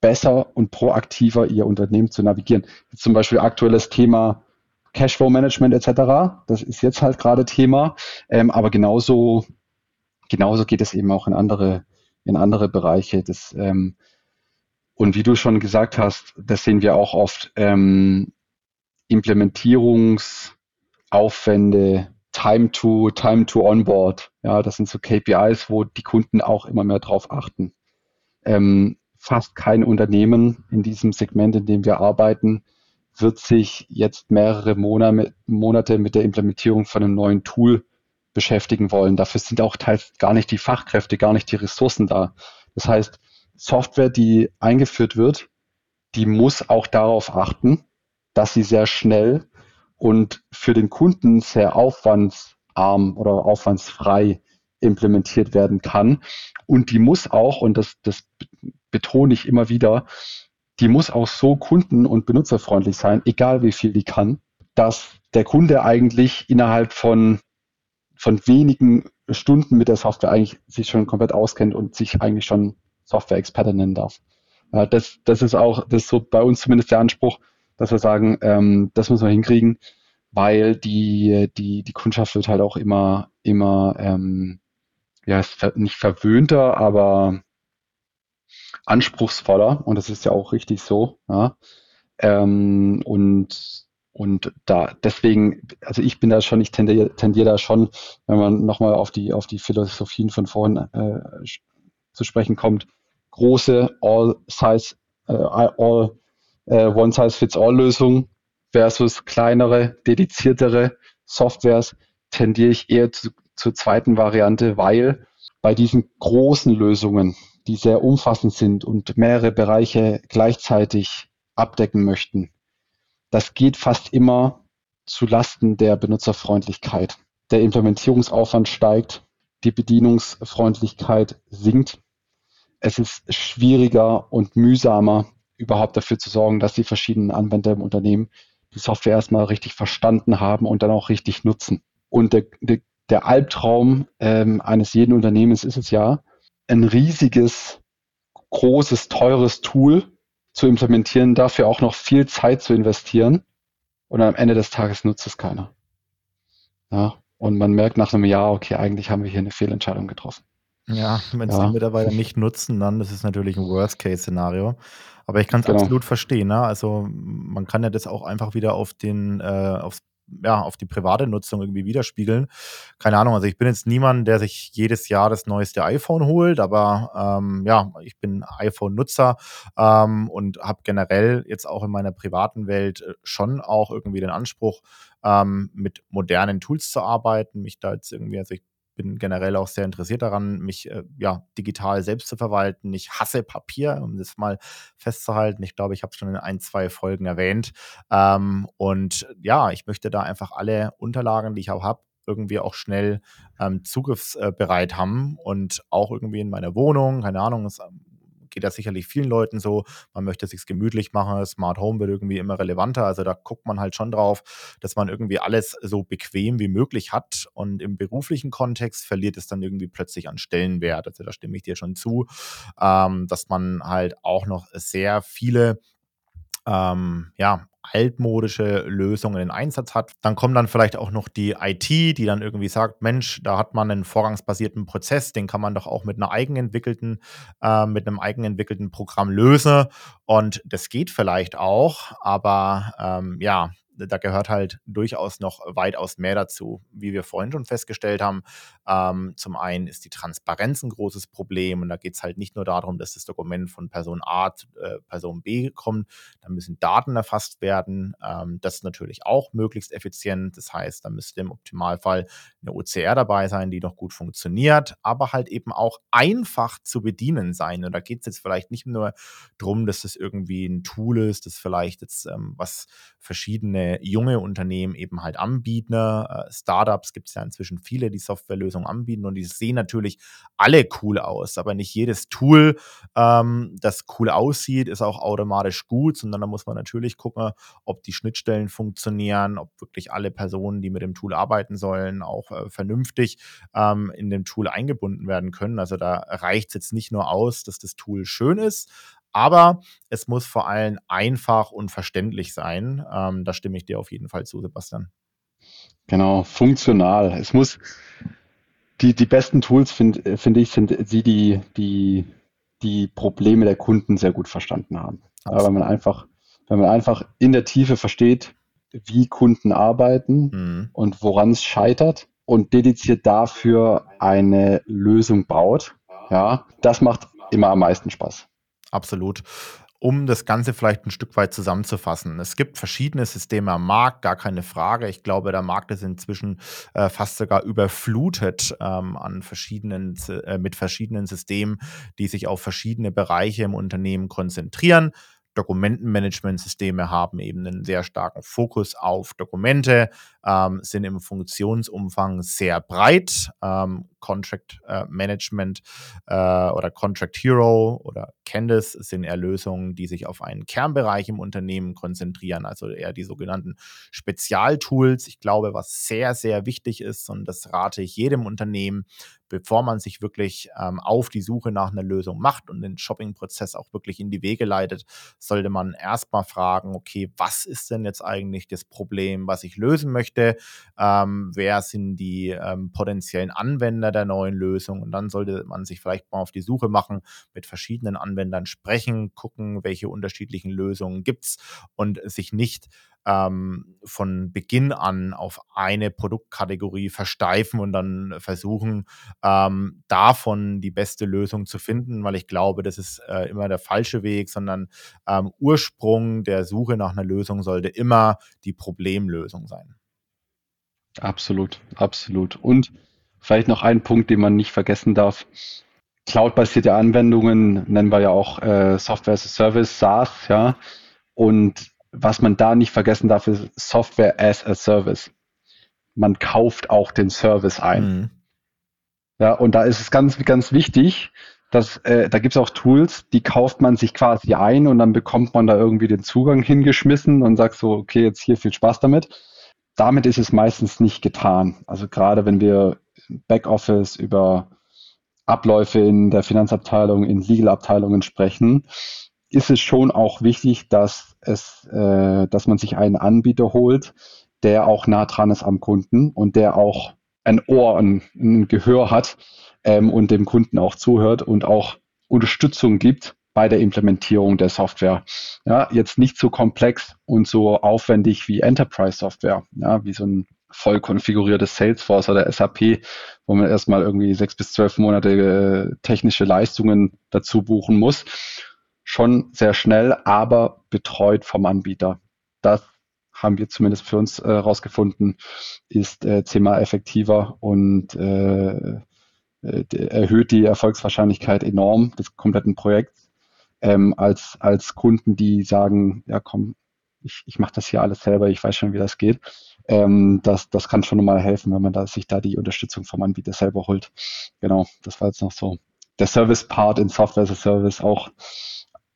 besser und proaktiver ihr Unternehmen zu navigieren. Jetzt zum Beispiel aktuelles Thema Cashflow Management etc. Das ist jetzt halt gerade Thema, ähm, aber genauso genauso geht es eben auch in andere in andere Bereiche. Das ähm, und wie du schon gesagt hast, das sehen wir auch oft, ähm, Implementierungsaufwände, Time to, Time to Onboard. Ja, das sind so KPIs, wo die Kunden auch immer mehr drauf achten. Ähm, fast kein Unternehmen in diesem Segment, in dem wir arbeiten, wird sich jetzt mehrere Monate mit der Implementierung von einem neuen Tool beschäftigen wollen. Dafür sind auch teils gar nicht die Fachkräfte, gar nicht die Ressourcen da. Das heißt, Software, die eingeführt wird, die muss auch darauf achten, dass sie sehr schnell und für den Kunden sehr aufwandsarm oder aufwandsfrei implementiert werden kann. Und die muss auch, und das, das betone ich immer wieder, die muss auch so kunden- und benutzerfreundlich sein, egal wie viel die kann, dass der Kunde eigentlich innerhalb von, von wenigen Stunden mit der Software eigentlich sich schon komplett auskennt und sich eigentlich schon Software-Experte nennen darf. Äh, das, das ist auch, das ist so bei uns zumindest der Anspruch, dass wir sagen, ähm, das müssen wir hinkriegen, weil die, die, die Kundschaft wird halt auch immer, immer, ähm, ja, nicht verwöhnter, aber anspruchsvoller und das ist ja auch richtig so. Ja. Ähm, und und da deswegen, also ich bin da schon, ich tendiere, tendiere da schon, wenn man nochmal auf die auf die Philosophien von vorhin äh, zu sprechen kommt, große All-Size, äh, All, äh, One-Size-Fits-All-Lösung versus kleinere, dediziertere Softwares tendiere ich eher zu, zur zweiten Variante, weil bei diesen großen Lösungen, die sehr umfassend sind und mehrere Bereiche gleichzeitig abdecken möchten, das geht fast immer zu Lasten der Benutzerfreundlichkeit. Der Implementierungsaufwand steigt, die Bedienungsfreundlichkeit sinkt es ist schwieriger und mühsamer, überhaupt dafür zu sorgen, dass die verschiedenen Anwender im Unternehmen die Software erstmal richtig verstanden haben und dann auch richtig nutzen. Und der, der, der Albtraum ähm, eines jeden Unternehmens ist es ja, ein riesiges, großes, teures Tool zu implementieren, dafür auch noch viel Zeit zu investieren und am Ende des Tages nutzt es keiner. Ja, und man merkt nach einem Jahr, okay, eigentlich haben wir hier eine Fehlentscheidung getroffen. Ja, wenn es die Mitarbeiter nicht nutzen, dann ist es natürlich ein Worst-Case-Szenario. Aber ich kann es Genau. absolut verstehen, ne? Also, man kann ja das auch einfach wieder auf den, äh, aufs ja, auf die private Nutzung irgendwie widerspiegeln. Keine Ahnung, also ich bin jetzt niemand, der sich jedes Jahr das neueste iPhone holt, aber ähm, ja, ich bin iPhone-Nutzer ähm, und habe generell jetzt auch in meiner privaten Welt äh, schon auch irgendwie den Anspruch, ähm, mit modernen Tools zu arbeiten, mich da jetzt irgendwie, also ich bin generell auch sehr interessiert daran, mich äh, ja, digital selbst zu verwalten. Ich hasse Papier, um das mal festzuhalten. Ich glaube, ich habe es schon in ein, zwei Folgen erwähnt. Ähm, und ja, ich möchte da einfach alle Unterlagen, die ich auch habe, irgendwie auch schnell ähm, zugriffsbereit haben und auch irgendwie in meiner Wohnung, keine Ahnung, es ähm, geht ja sicherlich vielen Leuten so. Man möchte es sich gemütlich machen. Smart Home wird irgendwie immer relevanter. Also da guckt man halt schon drauf, dass man irgendwie alles so bequem wie möglich hat. Und im beruflichen Kontext verliert es dann irgendwie plötzlich an Stellenwert. Also da stimme ich dir schon zu, ähm, dass man halt auch noch sehr viele ähm, ja, altmodische Lösungen in Einsatz hat. Dann kommt dann vielleicht auch noch die IT, die dann irgendwie sagt, Mensch, da hat man einen vorgangsbasierten Prozess, den kann man doch auch mit einer eigenentwickelten, äh, mit einem eigenentwickelten Programm lösen. Und das geht vielleicht auch, aber ähm, ja, da gehört halt durchaus noch weitaus mehr dazu. Wie wir vorhin schon festgestellt haben, ähm, zum einen ist die Transparenz ein großes Problem und da geht es halt nicht nur darum, dass das Dokument von Person A zu äh, Person B kommt, da müssen Daten erfasst werden. Ähm, das ist natürlich auch möglichst effizient. Das heißt, da müsste im Optimalfall eine OCR dabei sein, die noch gut funktioniert, aber halt eben auch einfach zu bedienen sein. Und da geht es jetzt vielleicht nicht nur darum, dass das irgendwie ein Tool ist, das vielleicht jetzt ähm, was verschiedene junge Unternehmen eben halt anbieten. Äh, Startups gibt es ja inzwischen viele, die Softwarelösungen anbieten und die sehen natürlich alle cool aus, aber nicht jedes Tool, ähm, das cool aussieht, ist auch automatisch gut, sondern da muss man natürlich gucken, ob die Schnittstellen funktionieren, ob wirklich alle Personen, die mit dem Tool arbeiten sollen, auch äh, vernünftig ähm, in dem Tool eingebunden werden können. Also da reicht es jetzt nicht nur aus, dass das Tool schön ist, aber es muss vor allem einfach und verständlich sein. Ähm, da stimme ich dir auf jeden Fall zu, Sebastian. Genau, funktional. Es muss die, die besten Tools, finde find ich, sind sie, die, die die Probleme der Kunden sehr gut verstanden haben. Aber wenn man einfach, wenn man einfach in der Tiefe versteht, wie Kunden arbeiten mhm. und woran es scheitert und dediziert dafür eine Lösung baut, ja, das macht immer am meisten Spaß. Absolut. Um das Ganze vielleicht ein Stück weit zusammenzufassen. Es gibt verschiedene Systeme am Markt, gar keine Frage. Ich glaube, der Markt ist inzwischen äh, fast sogar überflutet ähm, an verschiedenen, äh, mit verschiedenen Systemen, die sich auf verschiedene Bereiche im Unternehmen konzentrieren. Dokumentenmanagementsysteme haben eben einen sehr starken Fokus auf Dokumente, ähm, sind im Funktionsumfang sehr breit. Ähm, Contract äh, Management äh, oder Contract Hero oder Candice sind eher Lösungen, die sich auf einen Kernbereich im Unternehmen konzentrieren, also eher die sogenannten Spezialtools. Ich glaube, was sehr, sehr wichtig ist, und das rate ich jedem Unternehmen, bevor man sich wirklich ähm, auf die Suche nach einer Lösung macht und den Shopping-Prozess auch wirklich in die Wege leitet, sollte man erstmal fragen, okay, was ist denn jetzt eigentlich das Problem, was ich lösen möchte? Ähm, wer sind die ähm, potenziellen Anwender der neuen Lösung? Und dann sollte man sich vielleicht mal auf die Suche machen, mit verschiedenen Anwendern sprechen, gucken, welche unterschiedlichen Lösungen gibt es und sich nicht ähm, von Beginn an auf eine Produktkategorie versteifen und dann versuchen, ähm, davon die beste Lösung zu finden, weil ich glaube, das ist äh, immer der falsche Weg, sondern ähm, Ursprung der Suche nach einer Lösung sollte immer die Problemlösung sein. Absolut, absolut. Und vielleicht noch ein Punkt, den man nicht vergessen darf. Cloud-basierte Anwendungen nennen wir ja auch äh, Software as a Service, SaaS, ja. Und was man da nicht vergessen darf, ist Software as a Service. Man kauft auch den Service ein. Mhm. Ja, und da ist es ganz, ganz wichtig, dass äh, da gibt es auch Tools, die kauft man sich quasi ein und dann bekommt man da irgendwie den Zugang hingeschmissen und sagt so, okay, jetzt hier viel Spaß damit. Damit ist es meistens nicht getan. Also gerade wenn wir Backoffice über Abläufe in der Finanzabteilung, in Legal-Abteilungen sprechen, ist es schon auch wichtig, dass es, äh, dass man sich einen Anbieter holt, der auch nah dran ist am Kunden und der auch ein Ohr, ein, ein Gehör hat ähm, und dem Kunden auch zuhört und auch Unterstützung gibt bei der Implementierung der Software. Ja, jetzt nicht so komplex und so aufwendig wie Enterprise Software, ja, wie so ein voll konfiguriertes Salesforce oder SAP, wo man erstmal irgendwie sechs bis zwölf Monate äh, technische Leistungen dazu buchen muss, schon sehr schnell, aber betreut vom Anbieter. Das haben wir zumindest für uns herausgefunden, äh, ist äh, zehnmal effektiver und äh, äh erhöht die Erfolgswahrscheinlichkeit enorm des kompletten Projekts ähm, als, als Kunden, die sagen, ja komm, ich, ich mache das hier alles selber, ich weiß schon, wie das geht. Ähm, das, das kann schon mal helfen, wenn man da, sich da die Unterstützung vom Anbieter selber holt. Genau, das war jetzt noch so der Service-Part in Software as a Service auch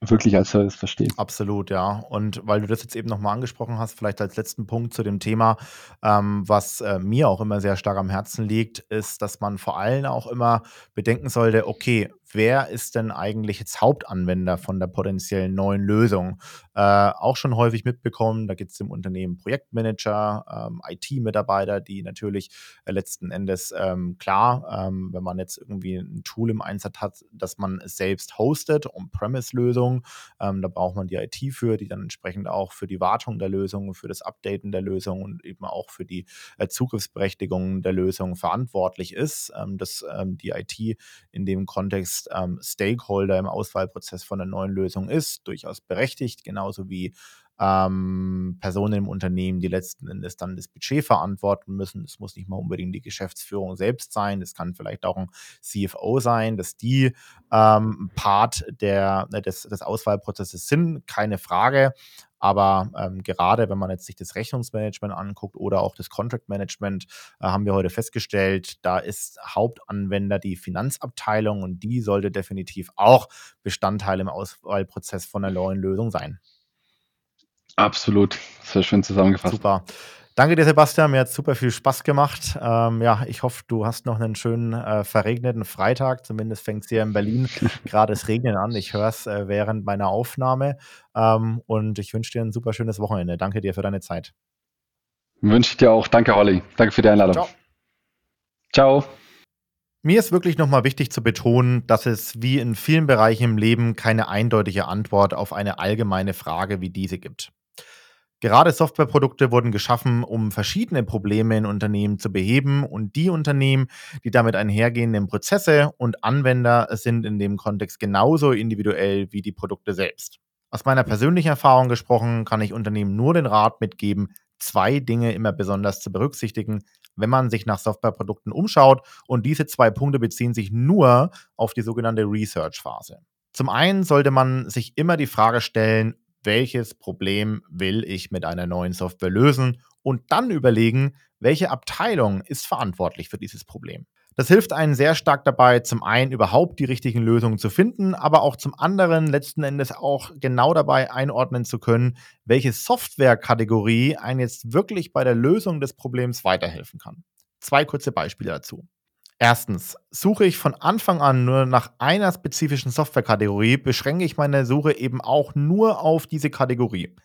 wirklich als Service verstehen. Absolut, ja. Und weil du das jetzt eben nochmal angesprochen hast, vielleicht als letzten Punkt zu dem Thema, ähm, was äh, mir auch immer sehr stark am Herzen liegt, ist, dass man vor allem auch immer bedenken sollte, okay, wer ist denn eigentlich jetzt Hauptanwender von der potenziellen neuen Lösung? Äh, auch schon häufig mitbekommen, da gibt es im Unternehmen Projektmanager, ähm, IT-Mitarbeiter, die natürlich äh, letzten Endes ähm, klar, ähm, wenn man jetzt irgendwie ein Tool im Einsatz hat, dass man es selbst hostet, On-Premise-Lösung, ähm, da braucht man die IT für, die dann entsprechend auch für die Wartung der Lösung, für das Updaten der Lösung und eben auch für die äh, Zugriffsberechtigung der Lösung verantwortlich ist. Ähm, dass ähm, die IT in dem Kontext ähm, Stakeholder im Auswahlprozess von einer neuen Lösung ist, durchaus berechtigt, genauso wie ähm, Personen im Unternehmen, die letzten Endes dann das Budget verantworten müssen. Es muss nicht mal unbedingt die Geschäftsführung selbst sein, das kann vielleicht auch ein CFO sein, dass die ähm, Part der, ne, des, des Auswahlprozesses sind, keine Frage. Aber ähm, gerade wenn man jetzt sich das Rechnungsmanagement anguckt oder auch das Contract Management, äh, haben wir heute festgestellt, da ist Hauptanwender die Finanzabteilung und die sollte definitiv auch Bestandteil im Auswahlprozess von einer neuen Lösung sein. Absolut, sehr schön zusammengefasst. Super. Danke dir, Sebastian. Mir hat super viel Spaß gemacht. Ähm, ja, ich hoffe, du hast noch einen schönen äh, verregneten Freitag. Zumindest fängt es hier in Berlin gerade das Regnen an. Ich höre es äh, während meiner Aufnahme. Ähm, und ich wünsche dir ein super schönes Wochenende. Danke dir für deine Zeit. Wünsche ich dir auch. Danke, Holly. Danke für die Einladung. Ciao. Ciao. Mir ist wirklich nochmal wichtig zu betonen, dass es wie in vielen Bereichen im Leben keine eindeutige Antwort auf eine allgemeine Frage wie diese gibt. Gerade Softwareprodukte wurden geschaffen, um verschiedene Probleme in Unternehmen zu beheben und die Unternehmen, die damit einhergehenden Prozesse und Anwender sind in dem Kontext genauso individuell wie die Produkte selbst. Aus meiner persönlichen Erfahrung gesprochen, kann ich Unternehmen nur den Rat mitgeben, zwei Dinge immer besonders zu berücksichtigen, wenn man sich nach Softwareprodukten umschaut. Und diese zwei Punkte beziehen sich nur auf die sogenannte Research-Phase. Zum einen sollte man sich immer die Frage stellen, welches Problem will ich mit einer neuen Software lösen und dann überlegen, welche Abteilung ist verantwortlich für dieses Problem. Das hilft einen sehr stark dabei, zum einen überhaupt die richtigen Lösungen zu finden, aber auch zum anderen letzten Endes auch genau dabei einordnen zu können, welche Softwarekategorie einen jetzt wirklich bei der Lösung des Problems weiterhelfen kann. Zwei kurze Beispiele dazu. Erstens, suche ich von Anfang an nur nach einer spezifischen Softwarekategorie, beschränke ich meine Suche eben auch nur auf diese Kategorie.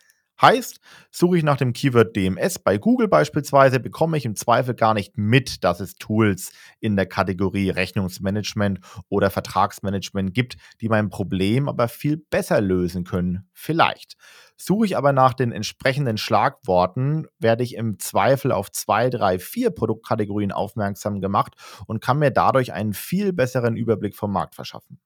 Heißt, suche ich nach dem Keyword DMS bei Google beispielsweise, bekomme ich im Zweifel gar nicht mit, dass es Tools in der Kategorie Rechnungsmanagement oder Vertragsmanagement gibt, die mein Problem aber viel besser lösen können. Vielleicht. Suche ich aber nach den entsprechenden Schlagworten, werde ich im Zweifel auf zwei, drei, vier Produktkategorien aufmerksam gemacht und kann mir dadurch einen viel besseren Überblick vom Markt verschaffen.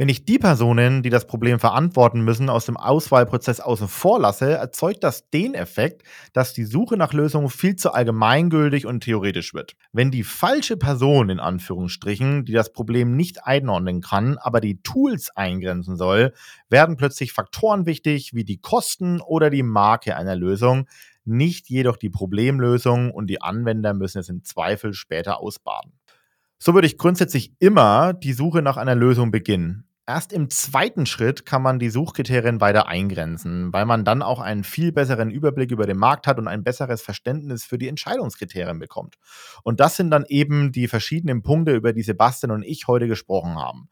Wenn ich die Personen, die das Problem verantworten müssen, aus dem Auswahlprozess außen vor lasse, erzeugt das den Effekt, dass die Suche nach Lösungen viel zu allgemeingültig und theoretisch wird. Wenn die falsche Person in Anführungsstrichen, die das Problem nicht einordnen kann, aber die Tools eingrenzen soll, werden plötzlich Faktoren wichtig wie die Kosten oder die Marke einer Lösung, nicht jedoch die Problemlösung und die Anwender müssen es im Zweifel später ausbaden. So würde ich grundsätzlich immer die Suche nach einer Lösung beginnen. Erst im zweiten Schritt kann man die Suchkriterien weiter eingrenzen, weil man dann auch einen viel besseren Überblick über den Markt hat und ein besseres Verständnis für die Entscheidungskriterien bekommt. Und das sind dann eben die verschiedenen Punkte, über die Sebastian und ich heute gesprochen haben.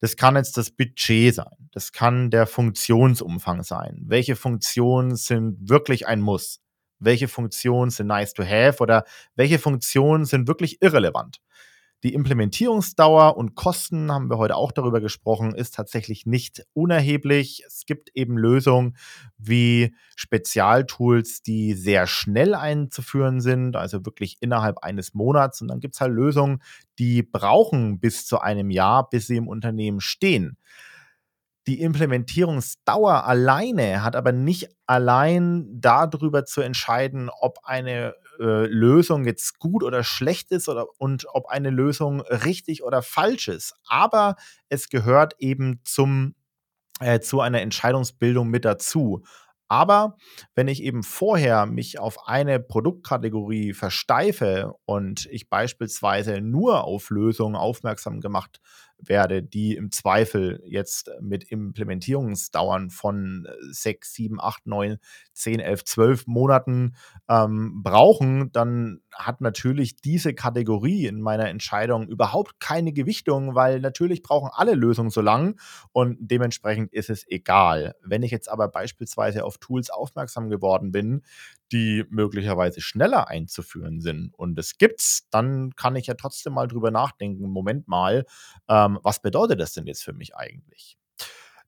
Das kann jetzt das Budget sein, das kann der Funktionsumfang sein. Welche Funktionen sind wirklich ein Muss? Welche Funktionen sind nice to have oder welche Funktionen sind wirklich irrelevant? Die Implementierungsdauer und Kosten, haben wir heute auch darüber gesprochen, ist tatsächlich nicht unerheblich. Es gibt eben Lösungen wie Spezialtools, die sehr schnell einzuführen sind, also wirklich innerhalb eines Monats. Und dann gibt es halt Lösungen, die brauchen bis zu einem Jahr, bis sie im Unternehmen stehen. Die Implementierungsdauer alleine hat aber nicht allein darüber zu entscheiden, ob eine äh, Lösung jetzt gut oder schlecht ist oder, und ob eine Lösung richtig oder falsch ist. Aber es gehört eben zum, äh, zu einer Entscheidungsbildung mit dazu. Aber wenn ich eben vorher mich auf eine Produktkategorie versteife und ich beispielsweise nur auf Lösungen aufmerksam gemacht werde, die im Zweifel jetzt mit Implementierungsdauern von 6, 7, 8, 9, 10, 11, 12 Monaten ähm, brauchen, dann hat natürlich diese Kategorie in meiner Entscheidung überhaupt keine Gewichtung, weil natürlich brauchen alle Lösungen so lang und dementsprechend ist es egal. Wenn ich jetzt aber beispielsweise auf Tools aufmerksam geworden bin, die möglicherweise schneller einzuführen sind und es gibt's, dann kann ich ja trotzdem mal drüber nachdenken, Moment mal, ähm, was bedeutet das denn jetzt für mich eigentlich?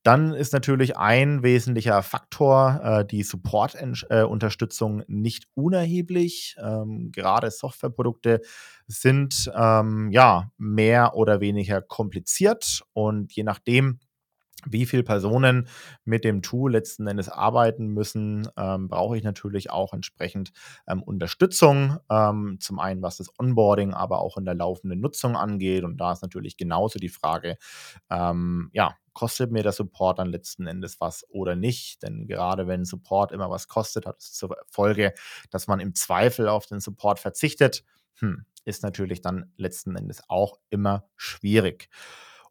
Dann ist natürlich ein wesentlicher Faktor äh, die Support-Unterstützung äh, nicht unerheblich. Ähm, gerade Softwareprodukte sind ähm, ja mehr oder weniger kompliziert und je nachdem, wie viele Personen mit dem Tool letzten Endes arbeiten müssen, ähm, brauche ich natürlich auch entsprechend ähm, Unterstützung. Ähm, zum einen, was das Onboarding, aber auch in der laufenden Nutzung angeht. Und da ist natürlich genauso die Frage, ähm, ja, kostet mir der Support dann letzten Endes was oder nicht? Denn gerade wenn Support immer was kostet, hat es zur Folge, dass man im Zweifel auf den Support verzichtet. Hm, ist natürlich dann letzten Endes auch immer schwierig.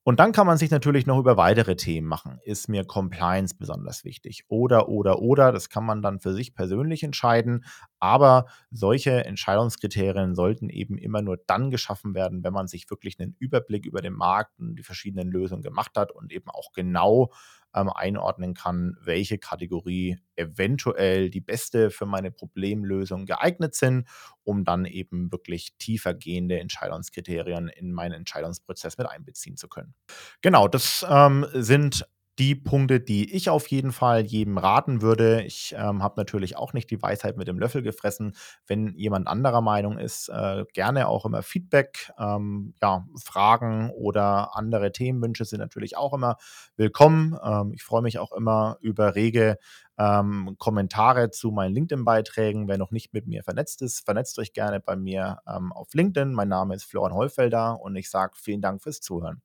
Und dann kann man sich natürlich noch über weitere Themen machen. Ist mir Compliance besonders wichtig? Oder, oder, oder, das kann man dann für sich persönlich entscheiden. Aber solche Entscheidungskriterien sollten eben immer nur dann geschaffen werden, wenn man sich wirklich einen Überblick über den Markt und die verschiedenen Lösungen gemacht hat und eben auch genau ähm, einordnen kann, welche Kategorie eventuell die beste für meine Problemlösung geeignet sind, um dann eben wirklich tiefer gehende Entscheidungskriterien in meinen Entscheidungsprozess mit einbeziehen zu können. Genau, das ähm, sind die Punkte, die ich auf jeden Fall jedem raten würde. Ich ähm, habe natürlich auch nicht die Weisheit mit dem Löffel gefressen. Wenn jemand anderer Meinung ist, äh, gerne auch immer Feedback, ähm, ja, Fragen oder andere Themenwünsche sind natürlich auch immer willkommen. Ähm, ich freue mich auch immer über rege ähm, Kommentare zu meinen LinkedIn-Beiträgen. Wer noch nicht mit mir vernetzt ist, vernetzt euch gerne bei mir ähm, auf LinkedIn. Mein Name ist Florian Hollfelder und ich sage vielen Dank fürs Zuhören.